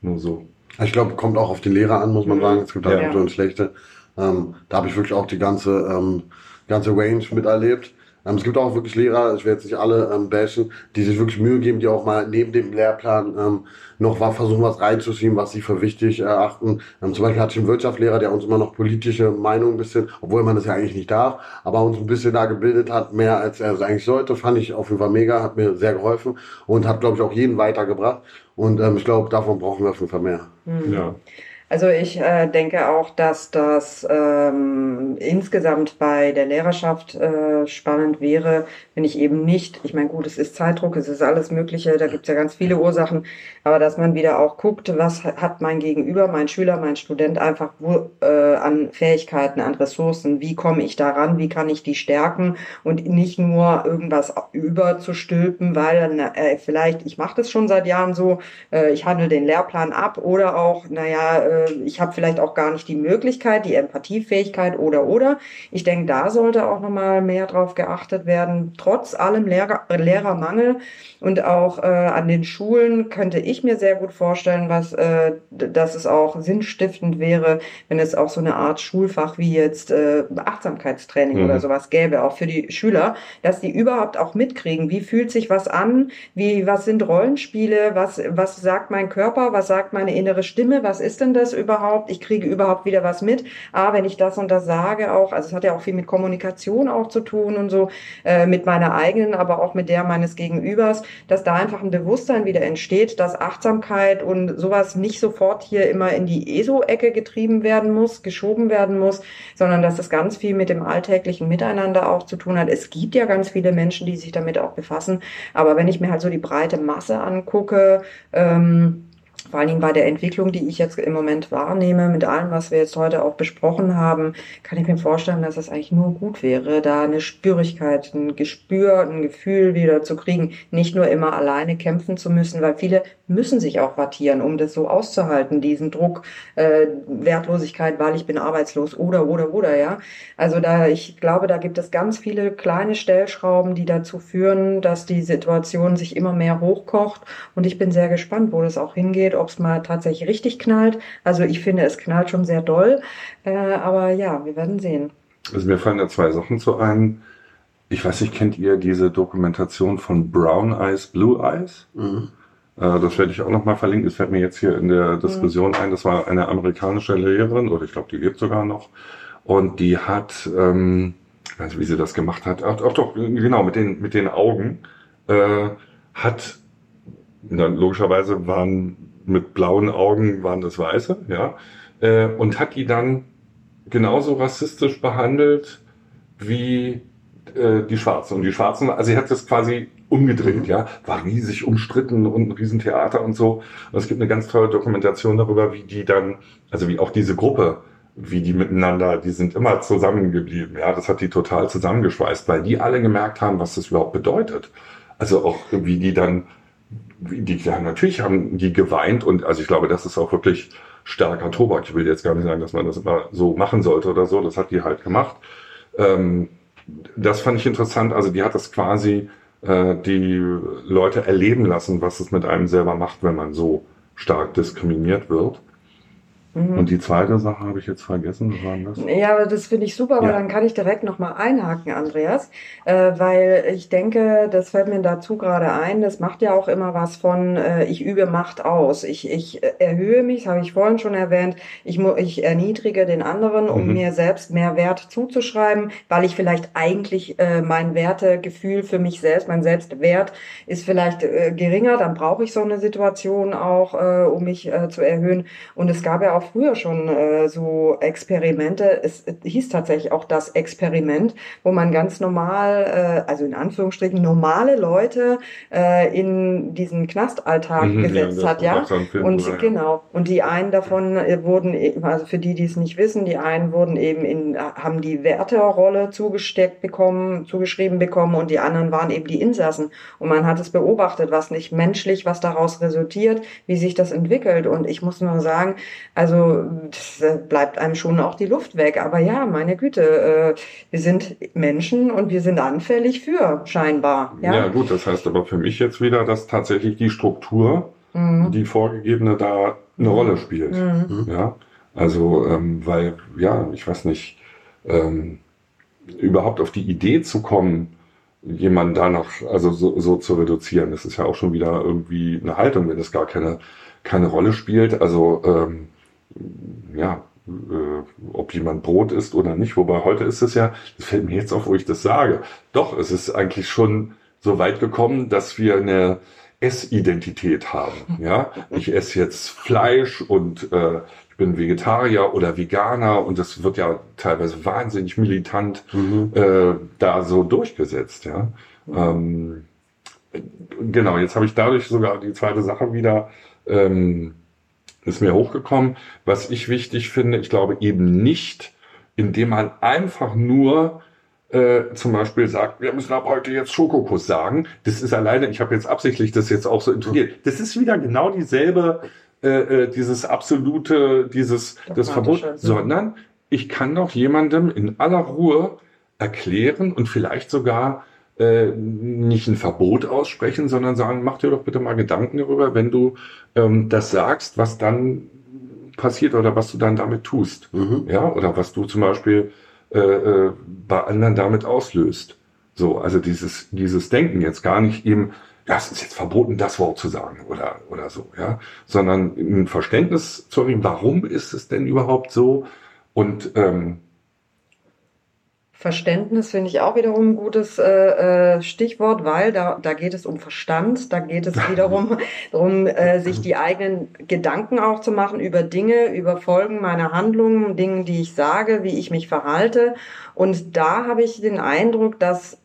nur so? Ich glaube, kommt auch auf die Lehrer an, muss man sagen. Es gibt halt ja. gute und schlechte. Ähm, da habe ich wirklich auch die ganze, ähm, ganze Range miterlebt. Ähm, es gibt auch wirklich Lehrer, ich werde jetzt nicht alle ähm, bashen, die sich wirklich Mühe geben, die auch mal neben dem Lehrplan ähm, noch was versuchen, was reinzuschieben, was sie für wichtig erachten. Ähm, zum Beispiel hatte ich einen Wirtschaftslehrer, der uns immer noch politische Meinung ein bisschen, obwohl man das ja eigentlich nicht darf, aber uns ein bisschen da gebildet hat, mehr als er es eigentlich sollte, fand ich auf jeden Fall mega, hat mir sehr geholfen und hat, glaube ich, auch jeden weitergebracht. Und ähm, ich glaube, davon brauchen wir auf jeden Fall mehr. Mhm. Ja. Also ich äh, denke auch, dass das ähm, insgesamt bei der Lehrerschaft äh, spannend wäre, wenn ich eben nicht, ich meine gut, es ist Zeitdruck, es ist alles Mögliche, da gibt es ja ganz viele Ursachen, aber dass man wieder auch guckt, was hat mein Gegenüber, mein Schüler, mein Student einfach wo, äh, an Fähigkeiten, an Ressourcen, wie komme ich daran, wie kann ich die stärken und nicht nur irgendwas überzustülpen, weil äh, vielleicht, ich mache das schon seit Jahren so, äh, ich handle den Lehrplan ab oder auch, naja, äh, äh, ich habe vielleicht auch gar nicht die Möglichkeit, die Empathiefähigkeit oder oder. Ich denke, da sollte auch nochmal mehr drauf geachtet werden. Trotz allem Lehrer, Lehrermangel und auch äh, an den Schulen könnte ich mir sehr gut vorstellen, was, äh, dass es auch sinnstiftend wäre, wenn es auch so eine Art Schulfach wie jetzt äh, Achtsamkeitstraining mhm. oder sowas gäbe, auch für die Schüler, dass die überhaupt auch mitkriegen, wie fühlt sich was an, wie, was sind Rollenspiele, was, was sagt mein Körper, was sagt meine innere Stimme, was ist denn das überhaupt? Ich kriege überhaupt wieder was mit. Ah, wenn ich das und das sage auch, also es hat ja auch viel mit Kommunikation auch zu tun und so, äh, mit meiner eigenen, aber auch mit der meines Gegenübers, dass da einfach ein Bewusstsein wieder entsteht, dass Achtsamkeit und sowas nicht sofort hier immer in die ESO-Ecke getrieben werden muss, geschoben werden muss, sondern dass das ganz viel mit dem alltäglichen Miteinander auch zu tun hat. Es gibt ja ganz viele Menschen, die sich damit auch befassen, aber wenn ich mir halt so die breite Masse angucke, ähm, vor allen Dingen bei der Entwicklung, die ich jetzt im Moment wahrnehme, mit allem, was wir jetzt heute auch besprochen haben, kann ich mir vorstellen, dass es eigentlich nur gut wäre, da eine Spürigkeit, ein Gespür, ein Gefühl wieder zu kriegen, nicht nur immer alleine kämpfen zu müssen, weil viele müssen sich auch wattieren, um das so auszuhalten, diesen Druck, äh, Wertlosigkeit, weil ich bin arbeitslos oder, oder, oder, ja. Also da, ich glaube, da gibt es ganz viele kleine Stellschrauben, die dazu führen, dass die Situation sich immer mehr hochkocht und ich bin sehr gespannt, wo das auch hingeht, ob es mal tatsächlich richtig knallt. Also ich finde, es knallt schon sehr doll, äh, aber ja, wir werden sehen. Also mir fallen da zwei Sachen zu ein. Ich weiß nicht, kennt ihr diese Dokumentation von Brown Eyes, Blue Eyes? Mhm. Äh, das werde ich auch nochmal verlinken. Das fällt mir jetzt hier in der Diskussion mhm. ein. Das war eine amerikanische Lehrerin, oder ich glaube, die lebt sogar noch. Und die hat, ähm, ich weiß nicht, wie sie das gemacht hat, ach, ach doch, genau, mit den, mit den Augen, äh, hat, na, logischerweise waren mit blauen Augen waren das Weiße, ja, äh, und hat die dann genauso rassistisch behandelt wie äh, die Schwarzen. Und die Schwarzen, also sie hat das quasi umgedreht, ja, war riesig umstritten und ein Riesentheater und so. Und es gibt eine ganz tolle Dokumentation darüber, wie die dann, also wie auch diese Gruppe, wie die miteinander, die sind immer zusammengeblieben, ja, das hat die total zusammengeschweißt, weil die alle gemerkt haben, was das überhaupt bedeutet. Also auch wie die dann die, ja, natürlich haben die geweint und also ich glaube, das ist auch wirklich starker Tobak. Ich will jetzt gar nicht sagen, dass man das immer so machen sollte oder so. Das hat die halt gemacht. Ähm, das fand ich interessant. Also die hat das quasi äh, die Leute erleben lassen, was es mit einem selber macht, wenn man so stark diskriminiert wird. Mhm. Und die zweite Sache habe ich jetzt vergessen. Was war das? Ja, aber das finde ich super, weil ja. dann kann ich direkt nochmal einhaken, Andreas. Äh, weil ich denke, das fällt mir dazu gerade ein, das macht ja auch immer was von, äh, ich übe Macht aus. Ich, ich erhöhe mich, das habe ich vorhin schon erwähnt, ich, ich erniedrige den anderen, um mhm. mir selbst mehr Wert zuzuschreiben, weil ich vielleicht eigentlich äh, mein Wertegefühl für mich selbst, mein Selbstwert ist vielleicht äh, geringer, dann brauche ich so eine Situation auch, äh, um mich äh, zu erhöhen. Und es gab ja auch früher schon äh, so Experimente. Es, hieß tatsächlich auch das Experiment, wo man ganz normal, äh, also in Anführungsstrichen normale Leute äh, in diesen Knastalltag mhm, gesetzt ja, hat, ja. Und oder, genau. Und die einen davon äh, wurden, e, also für die, die es nicht wissen, die einen wurden eben in, haben die Wärterrolle zugesteckt bekommen, zugeschrieben bekommen und die anderen waren eben die Insassen. Und man hat es beobachtet, was nicht menschlich, was daraus resultiert, wie sich das entwickelt. Und ich muss nur sagen, also also bleibt einem schon auch die Luft weg. Aber ja, meine Güte, äh, wir sind Menschen und wir sind anfällig für, scheinbar. Ja, ja gut, das heißt aber für mich jetzt wieder, dass tatsächlich die Struktur, mhm. die vorgegebene, da eine Rolle spielt. Mhm. Ja, also ähm, weil, ja, ich weiß nicht, ähm, überhaupt auf die Idee zu kommen, jemanden danach, also so, so zu reduzieren. Das ist ja auch schon wieder irgendwie eine Haltung, wenn es gar keine, keine Rolle spielt. Also ähm, ja, äh, ob jemand Brot isst oder nicht. Wobei heute ist es ja, das fällt mir jetzt auf, wo ich das sage. Doch, es ist eigentlich schon so weit gekommen, dass wir eine Essidentität haben. Ja, ich esse jetzt Fleisch und äh, ich bin Vegetarier oder Veganer und das wird ja teilweise wahnsinnig militant mhm. äh, da so durchgesetzt. Ja, ähm, genau. Jetzt habe ich dadurch sogar die zweite Sache wieder. Ähm, ist mir hochgekommen. Was ich wichtig finde, ich glaube eben nicht, indem man einfach nur äh, zum Beispiel sagt, wir müssen ab heute jetzt Schokokuss sagen. Das ist alleine, ich habe jetzt absichtlich das jetzt auch so integriert. Das ist wieder genau dieselbe, äh, äh dieses absolute, dieses das Verbot, sondern ich kann doch jemandem in aller Ruhe erklären und vielleicht sogar äh, nicht ein Verbot aussprechen, sondern sagen, mach dir doch bitte mal Gedanken darüber, wenn du ähm, das sagst, was dann passiert oder was du dann damit tust. Mhm. Ja, oder was du zum Beispiel äh, äh, bei anderen damit auslöst. So, also dieses, dieses Denken jetzt gar nicht eben, ja, es ist jetzt verboten, das Wort zu sagen oder, oder so, ja, sondern ein Verständnis zu haben, warum ist es denn überhaupt so und ähm, Verständnis finde ich auch wiederum ein gutes äh, äh, Stichwort, weil da, da geht es um Verstand, da geht es wiederum darum, äh, sich die eigenen Gedanken auch zu machen über Dinge, über Folgen meiner Handlungen, Dinge, die ich sage, wie ich mich verhalte. Und da habe ich den Eindruck, dass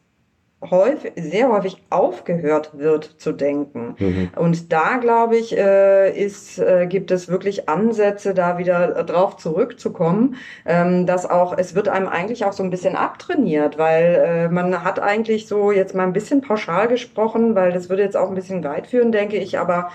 häufig, sehr häufig aufgehört wird zu denken. Mhm. Und da, glaube ich, äh, ist, äh, gibt es wirklich Ansätze, da wieder drauf zurückzukommen, ähm, dass auch, es wird einem eigentlich auch so ein bisschen abtrainiert, weil äh, man hat eigentlich so jetzt mal ein bisschen pauschal gesprochen, weil das würde jetzt auch ein bisschen weit führen, denke ich, aber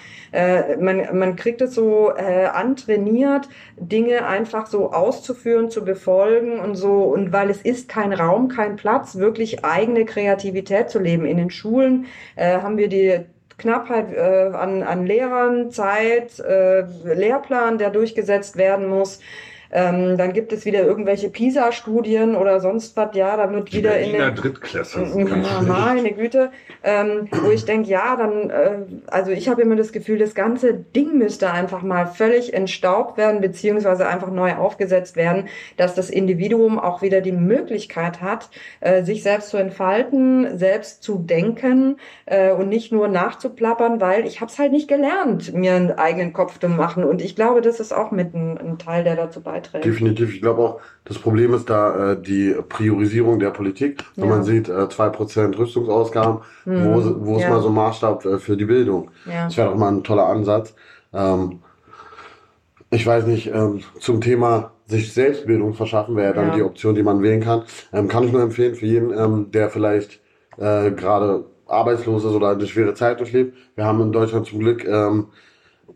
man, man kriegt es so antrainiert, Dinge einfach so auszuführen, zu befolgen und so, und weil es ist kein Raum, kein Platz, wirklich eigene Kreativität Kreativität zu leben. In den Schulen äh, haben wir die Knappheit äh, an, an Lehrern, Zeit, äh, Lehrplan, der durchgesetzt werden muss. Ähm, dann gibt es wieder irgendwelche PISA-Studien oder sonst was, ja, da wird wieder in der Drittklasse. Ja, meine Güte, ähm, wo ich denke, ja, dann, äh, also ich habe immer das Gefühl, das ganze Ding müsste einfach mal völlig entstaubt werden, beziehungsweise einfach neu aufgesetzt werden, dass das Individuum auch wieder die Möglichkeit hat, äh, sich selbst zu entfalten, selbst zu denken äh, und nicht nur nachzuplappern, weil ich habe es halt nicht gelernt, mir einen eigenen Kopf zu machen. Und ich glaube, das ist auch mit ein, ein Teil, der dazu beiträgt beiträgt. Definitiv. Ich glaube auch, das Problem ist da äh, die Priorisierung der Politik. Wenn ja. man sieht, äh, zwei äh, Prozent Rüstungsausgaben, hm. wo, wo ist ja. mal so Maßstab äh, für die Bildung? Ja. Das wäre doch mal ein toller Ansatz. Ähm, ich weiß nicht, ähm, zum Thema sich Selbstbildung verschaffen wäre dann die Option, die man wählen kann. Ähm, kann ich nur empfehlen für jeden, ähm, der vielleicht äh, gerade arbeitslos ist oder eine schwere Zeit durchlebt. Wir haben in Deutschland zum Glück ähm,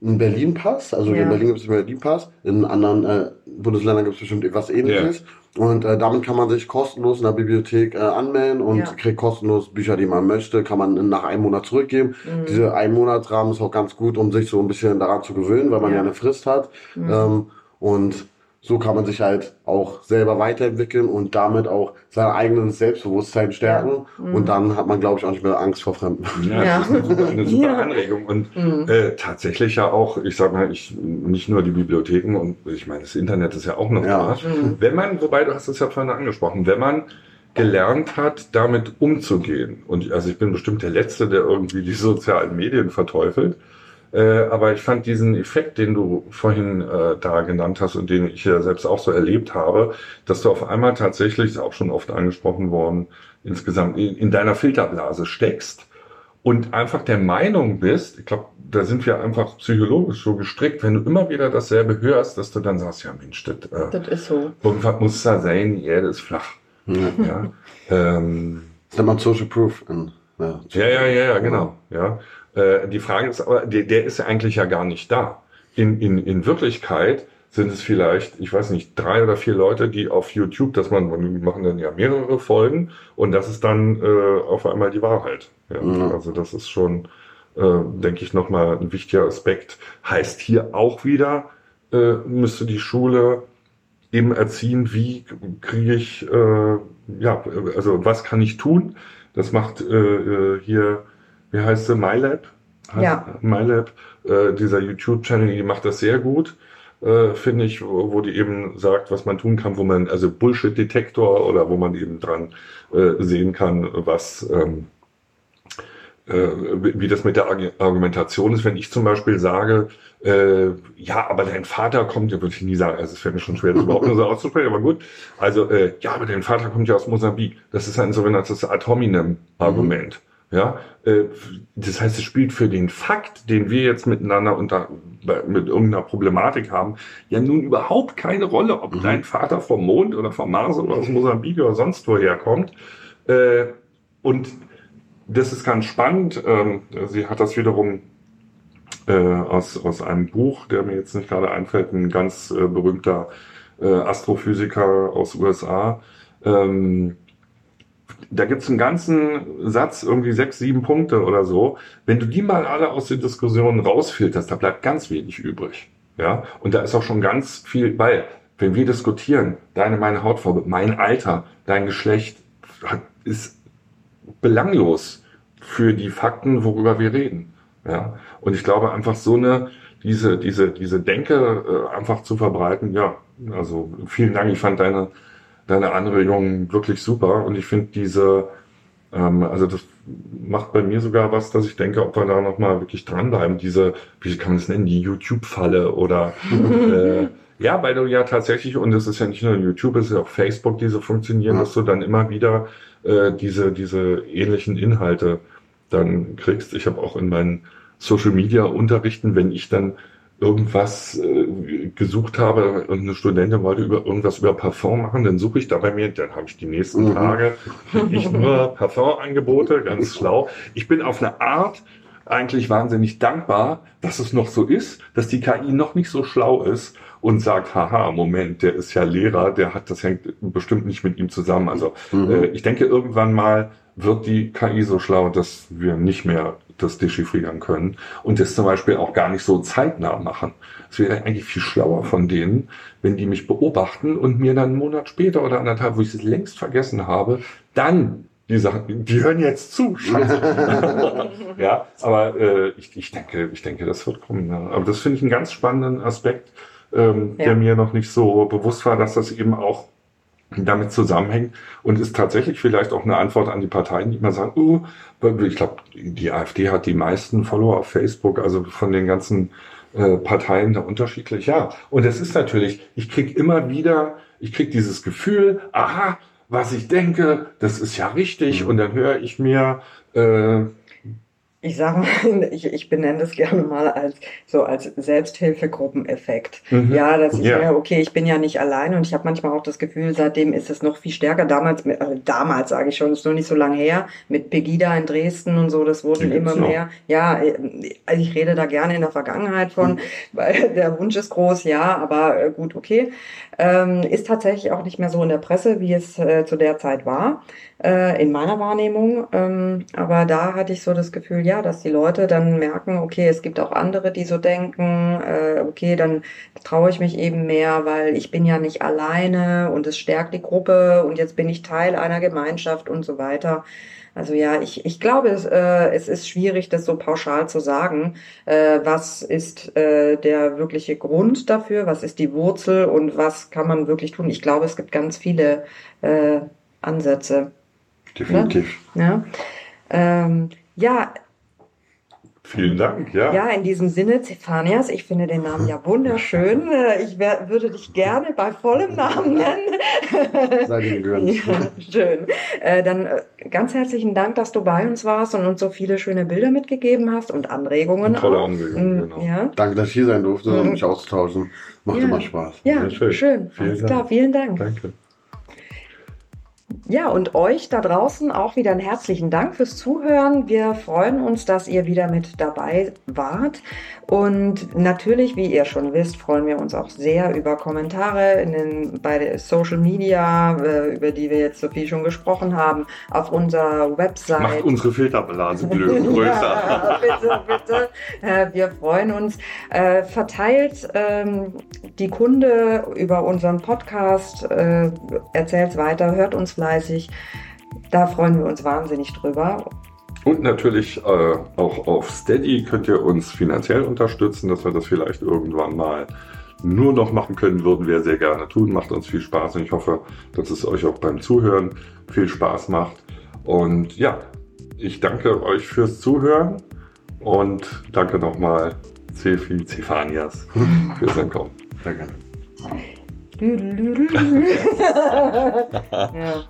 einen Berlin-Pass. Also ja. in Berlin gibt es einen Berlin-Pass. In anderen äh, Bundesländern gibt es bestimmt etwas ähnliches. Ja. Und äh, damit kann man sich kostenlos in der Bibliothek äh, anmelden und ja. kriegt kostenlos Bücher, die man möchte, kann man nach einem Monat zurückgeben. Mhm. Diese ein Monatsrahmen ist auch ganz gut, um sich so ein bisschen daran zu gewöhnen, weil man ja, eine Frist hat. Mhm. Ähm, und so kann man sich halt auch selber weiterentwickeln und damit auch sein eigenes Selbstbewusstsein stärken. Ja. Mhm. Und dann hat man, glaube ich, auch nicht mehr Angst vor Fremden. Ja, ja. das ist eine super, eine super ja. Anregung. Und mhm. äh, tatsächlich ja auch, ich sag mal, ich nicht nur die Bibliotheken und ich meine, das Internet ist ja auch noch da. Mhm. Wenn man, wobei du hast es ja vorhin angesprochen, wenn man gelernt hat, damit umzugehen. Und also ich bin bestimmt der Letzte, der irgendwie die sozialen Medien verteufelt. Äh, aber ich fand diesen Effekt, den du vorhin äh, da genannt hast und den ich ja selbst auch so erlebt habe, dass du auf einmal tatsächlich, ist auch schon oft angesprochen worden, insgesamt in, in deiner Filterblase steckst und einfach der Meinung bist, ich glaube, da sind wir einfach psychologisch so gestrickt, wenn du immer wieder dasselbe hörst, dass du dann sagst, ja Mensch, das, äh, das ist so. Irgendwas muss da sein, die Erde ist flach. Ja. ja. Ähm, das nennt man Social Proof. In, ja, ja, ja, ja, ja, genau. Ja. Äh, die Frage ist aber, der, der ist ja eigentlich ja gar nicht da. In, in, in Wirklichkeit sind es vielleicht, ich weiß nicht, drei oder vier Leute, die auf YouTube, dass man, man machen dann ja mehrere Folgen und das ist dann äh, auf einmal die Wahrheit. Ja, mhm. Also das ist schon, äh, denke ich, nochmal ein wichtiger Aspekt. Heißt hier auch wieder, äh, müsste die Schule eben erziehen, wie kriege ich, äh, ja, also was kann ich tun, Das macht äh, äh hier, wie heißt sie, MyLab? Ja. MyLab, äh, dieser YouTube-Channel, die macht das sehr gut äh, finde ich, wo, wo die eben sagt, was man tun kann, wo man, also Bullshit-Detektor oder wo man eben dran äh, sehen kann, was, ähm, äh, wie das mit der Argumentation ist. Wenn ich zum Beispiel sage, äh, ja, aber dein Vater kommt, ja, würde ich nie sagen, also es fällt mir schon schwer, das überhaupt nur so auszusprechen, aber gut. Also, äh, ja, aber dein Vater kommt ja aus Mosambik. Das ist ein sogenanntes Ad hominem-Argument. Mhm. Ja, äh, das heißt, es spielt für den Fakt, den wir jetzt miteinander unter, mit irgendeiner Problematik haben, ja nun überhaupt keine Rolle, ob mhm. dein Vater vom Mond oder vom Mars oder aus Mosambik oder sonst woher kommt. Äh, und das ist ganz spannend. Ähm, sie hat das wiederum äh, aus, aus einem Buch, der mir jetzt nicht gerade einfällt, ein ganz berühmter Astrophysiker aus USA. Ähm, da gibt's einen ganzen Satz, irgendwie sechs, sieben Punkte oder so. Wenn du die mal alle aus den Diskussionen rausfilterst, da bleibt ganz wenig übrig. Ja, und da ist auch schon ganz viel, weil, wenn wir diskutieren, deine, meine Hautfarbe, mein Alter, dein Geschlecht, ist belanglos für die Fakten, worüber wir reden. Ja, und ich glaube einfach so eine, diese, diese, diese Denke äh, einfach zu verbreiten, ja, also vielen Dank, ich fand deine, deine Anregungen wirklich super und ich finde diese, ähm, also das macht bei mir sogar was, dass ich denke, ob wir da nochmal wirklich dranbleiben, diese, wie kann man das nennen, die YouTube-Falle oder äh, ja, weil du ja tatsächlich, und es ist ja nicht nur YouTube, es ist ja auch Facebook, die so funktionieren, ja. dass du dann immer wieder äh, diese, diese ähnlichen Inhalte dann kriegst. Ich habe auch in meinen Social Media Unterrichten, wenn ich dann irgendwas äh, gesucht habe und eine Studentin wollte über irgendwas über Parfum machen, dann suche ich da bei mir, dann habe ich die nächsten mhm. Tage nicht nur Parfumangebote, ganz schlau. Ich bin auf eine Art eigentlich wahnsinnig dankbar, dass es noch so ist, dass die KI noch nicht so schlau ist und sagt, haha, Moment, der ist ja Lehrer, der hat, das hängt bestimmt nicht mit ihm zusammen. Also mhm. äh, ich denke, irgendwann mal wird die KI so schlau, dass wir nicht mehr das dechiffrieren können und das zum Beispiel auch gar nicht so zeitnah machen. Es wäre eigentlich viel schlauer von denen, wenn die mich beobachten und mir dann einen Monat später oder anderthalb, wo ich es längst vergessen habe, dann die sagen, die hören jetzt zu. ja, aber äh, ich, ich denke, ich denke, das wird kommen. Ja. Aber das finde ich einen ganz spannenden Aspekt, ähm, ja. der mir noch nicht so bewusst war, dass das eben auch damit zusammenhängt und ist tatsächlich vielleicht auch eine Antwort an die Parteien, die immer sagen, oh, ich glaube, die AfD hat die meisten Follower auf Facebook, also von den ganzen äh, Parteien da unterschiedlich. Ja, und es ist natürlich, ich krieg immer wieder, ich krieg dieses Gefühl, aha, was ich denke, das ist ja richtig, mhm. und dann höre ich mir äh, ich sage mal, ich, ich benenne das gerne mal als so als Selbsthilfegruppeneffekt. Mhm. Ja, das ist ja. okay, ich bin ja nicht allein und ich habe manchmal auch das Gefühl, seitdem ist es noch viel stärker. Damals, also damals sage ich schon, ist noch nicht so lange her, mit Pegida in Dresden und so, das wurden immer mehr. Noch. Ja, also ich rede da gerne in der Vergangenheit von, mhm. weil der Wunsch ist groß, ja, aber äh, gut, okay. Ähm, ist tatsächlich auch nicht mehr so in der Presse, wie es äh, zu der Zeit war äh, in meiner Wahrnehmung. Ähm, aber da hatte ich so das Gefühl, ja, dass die Leute dann merken, okay, es gibt auch andere, die so denken, äh, okay, dann traue ich mich eben mehr, weil ich bin ja nicht alleine und es stärkt die Gruppe und jetzt bin ich Teil einer Gemeinschaft und so weiter. Also ja, ich, ich glaube, es, äh, es ist schwierig, das so pauschal zu sagen. Äh, was ist äh, der wirkliche Grund dafür? Was ist die Wurzel und was kann man wirklich tun? Ich glaube, es gibt ganz viele äh, Ansätze. Definitiv. Ne? Ja. Ähm, ja, Vielen Dank, ja. Ja, in diesem Sinne, Zephanias, ich finde den Namen ja wunderschön. Ich wär, würde dich gerne bei vollem Namen nennen. Sei dir gegönnt. Ja, schön. Äh, dann äh, ganz herzlichen Dank, dass du bei uns warst und uns so viele schöne Bilder mitgegeben hast und Anregungen. Und tolle Anregungen, mhm, genau. Ja. Danke, dass ich hier sein durfte und mhm. mich auszutauschen. Macht ja. immer Spaß. Ja, schön. schön. Vielen Alles Dank. klar, vielen Dank. Danke. Ja, und euch da draußen auch wieder einen herzlichen Dank fürs Zuhören. Wir freuen uns, dass ihr wieder mit dabei wart. Und natürlich, wie ihr schon wisst, freuen wir uns auch sehr über Kommentare in den, bei Social Media, äh, über die wir jetzt so viel schon gesprochen haben, auf unserer Website. Macht unsere Filterblase größer. ja, bitte, bitte. Äh, wir freuen uns. Äh, verteilt ähm, die Kunde über unseren Podcast, erzählt weiter, hört uns fleißig. Da freuen wir uns wahnsinnig drüber. Und natürlich äh, auch auf Steady könnt ihr uns finanziell unterstützen, dass wir das vielleicht irgendwann mal nur noch machen können, würden wir sehr gerne tun. Macht uns viel Spaß und ich hoffe, dass es euch auch beim Zuhören viel Spaß macht. Und ja, ich danke euch fürs Zuhören und danke nochmal Cefi Zefanias fürs Entkommen. Gerne. ja.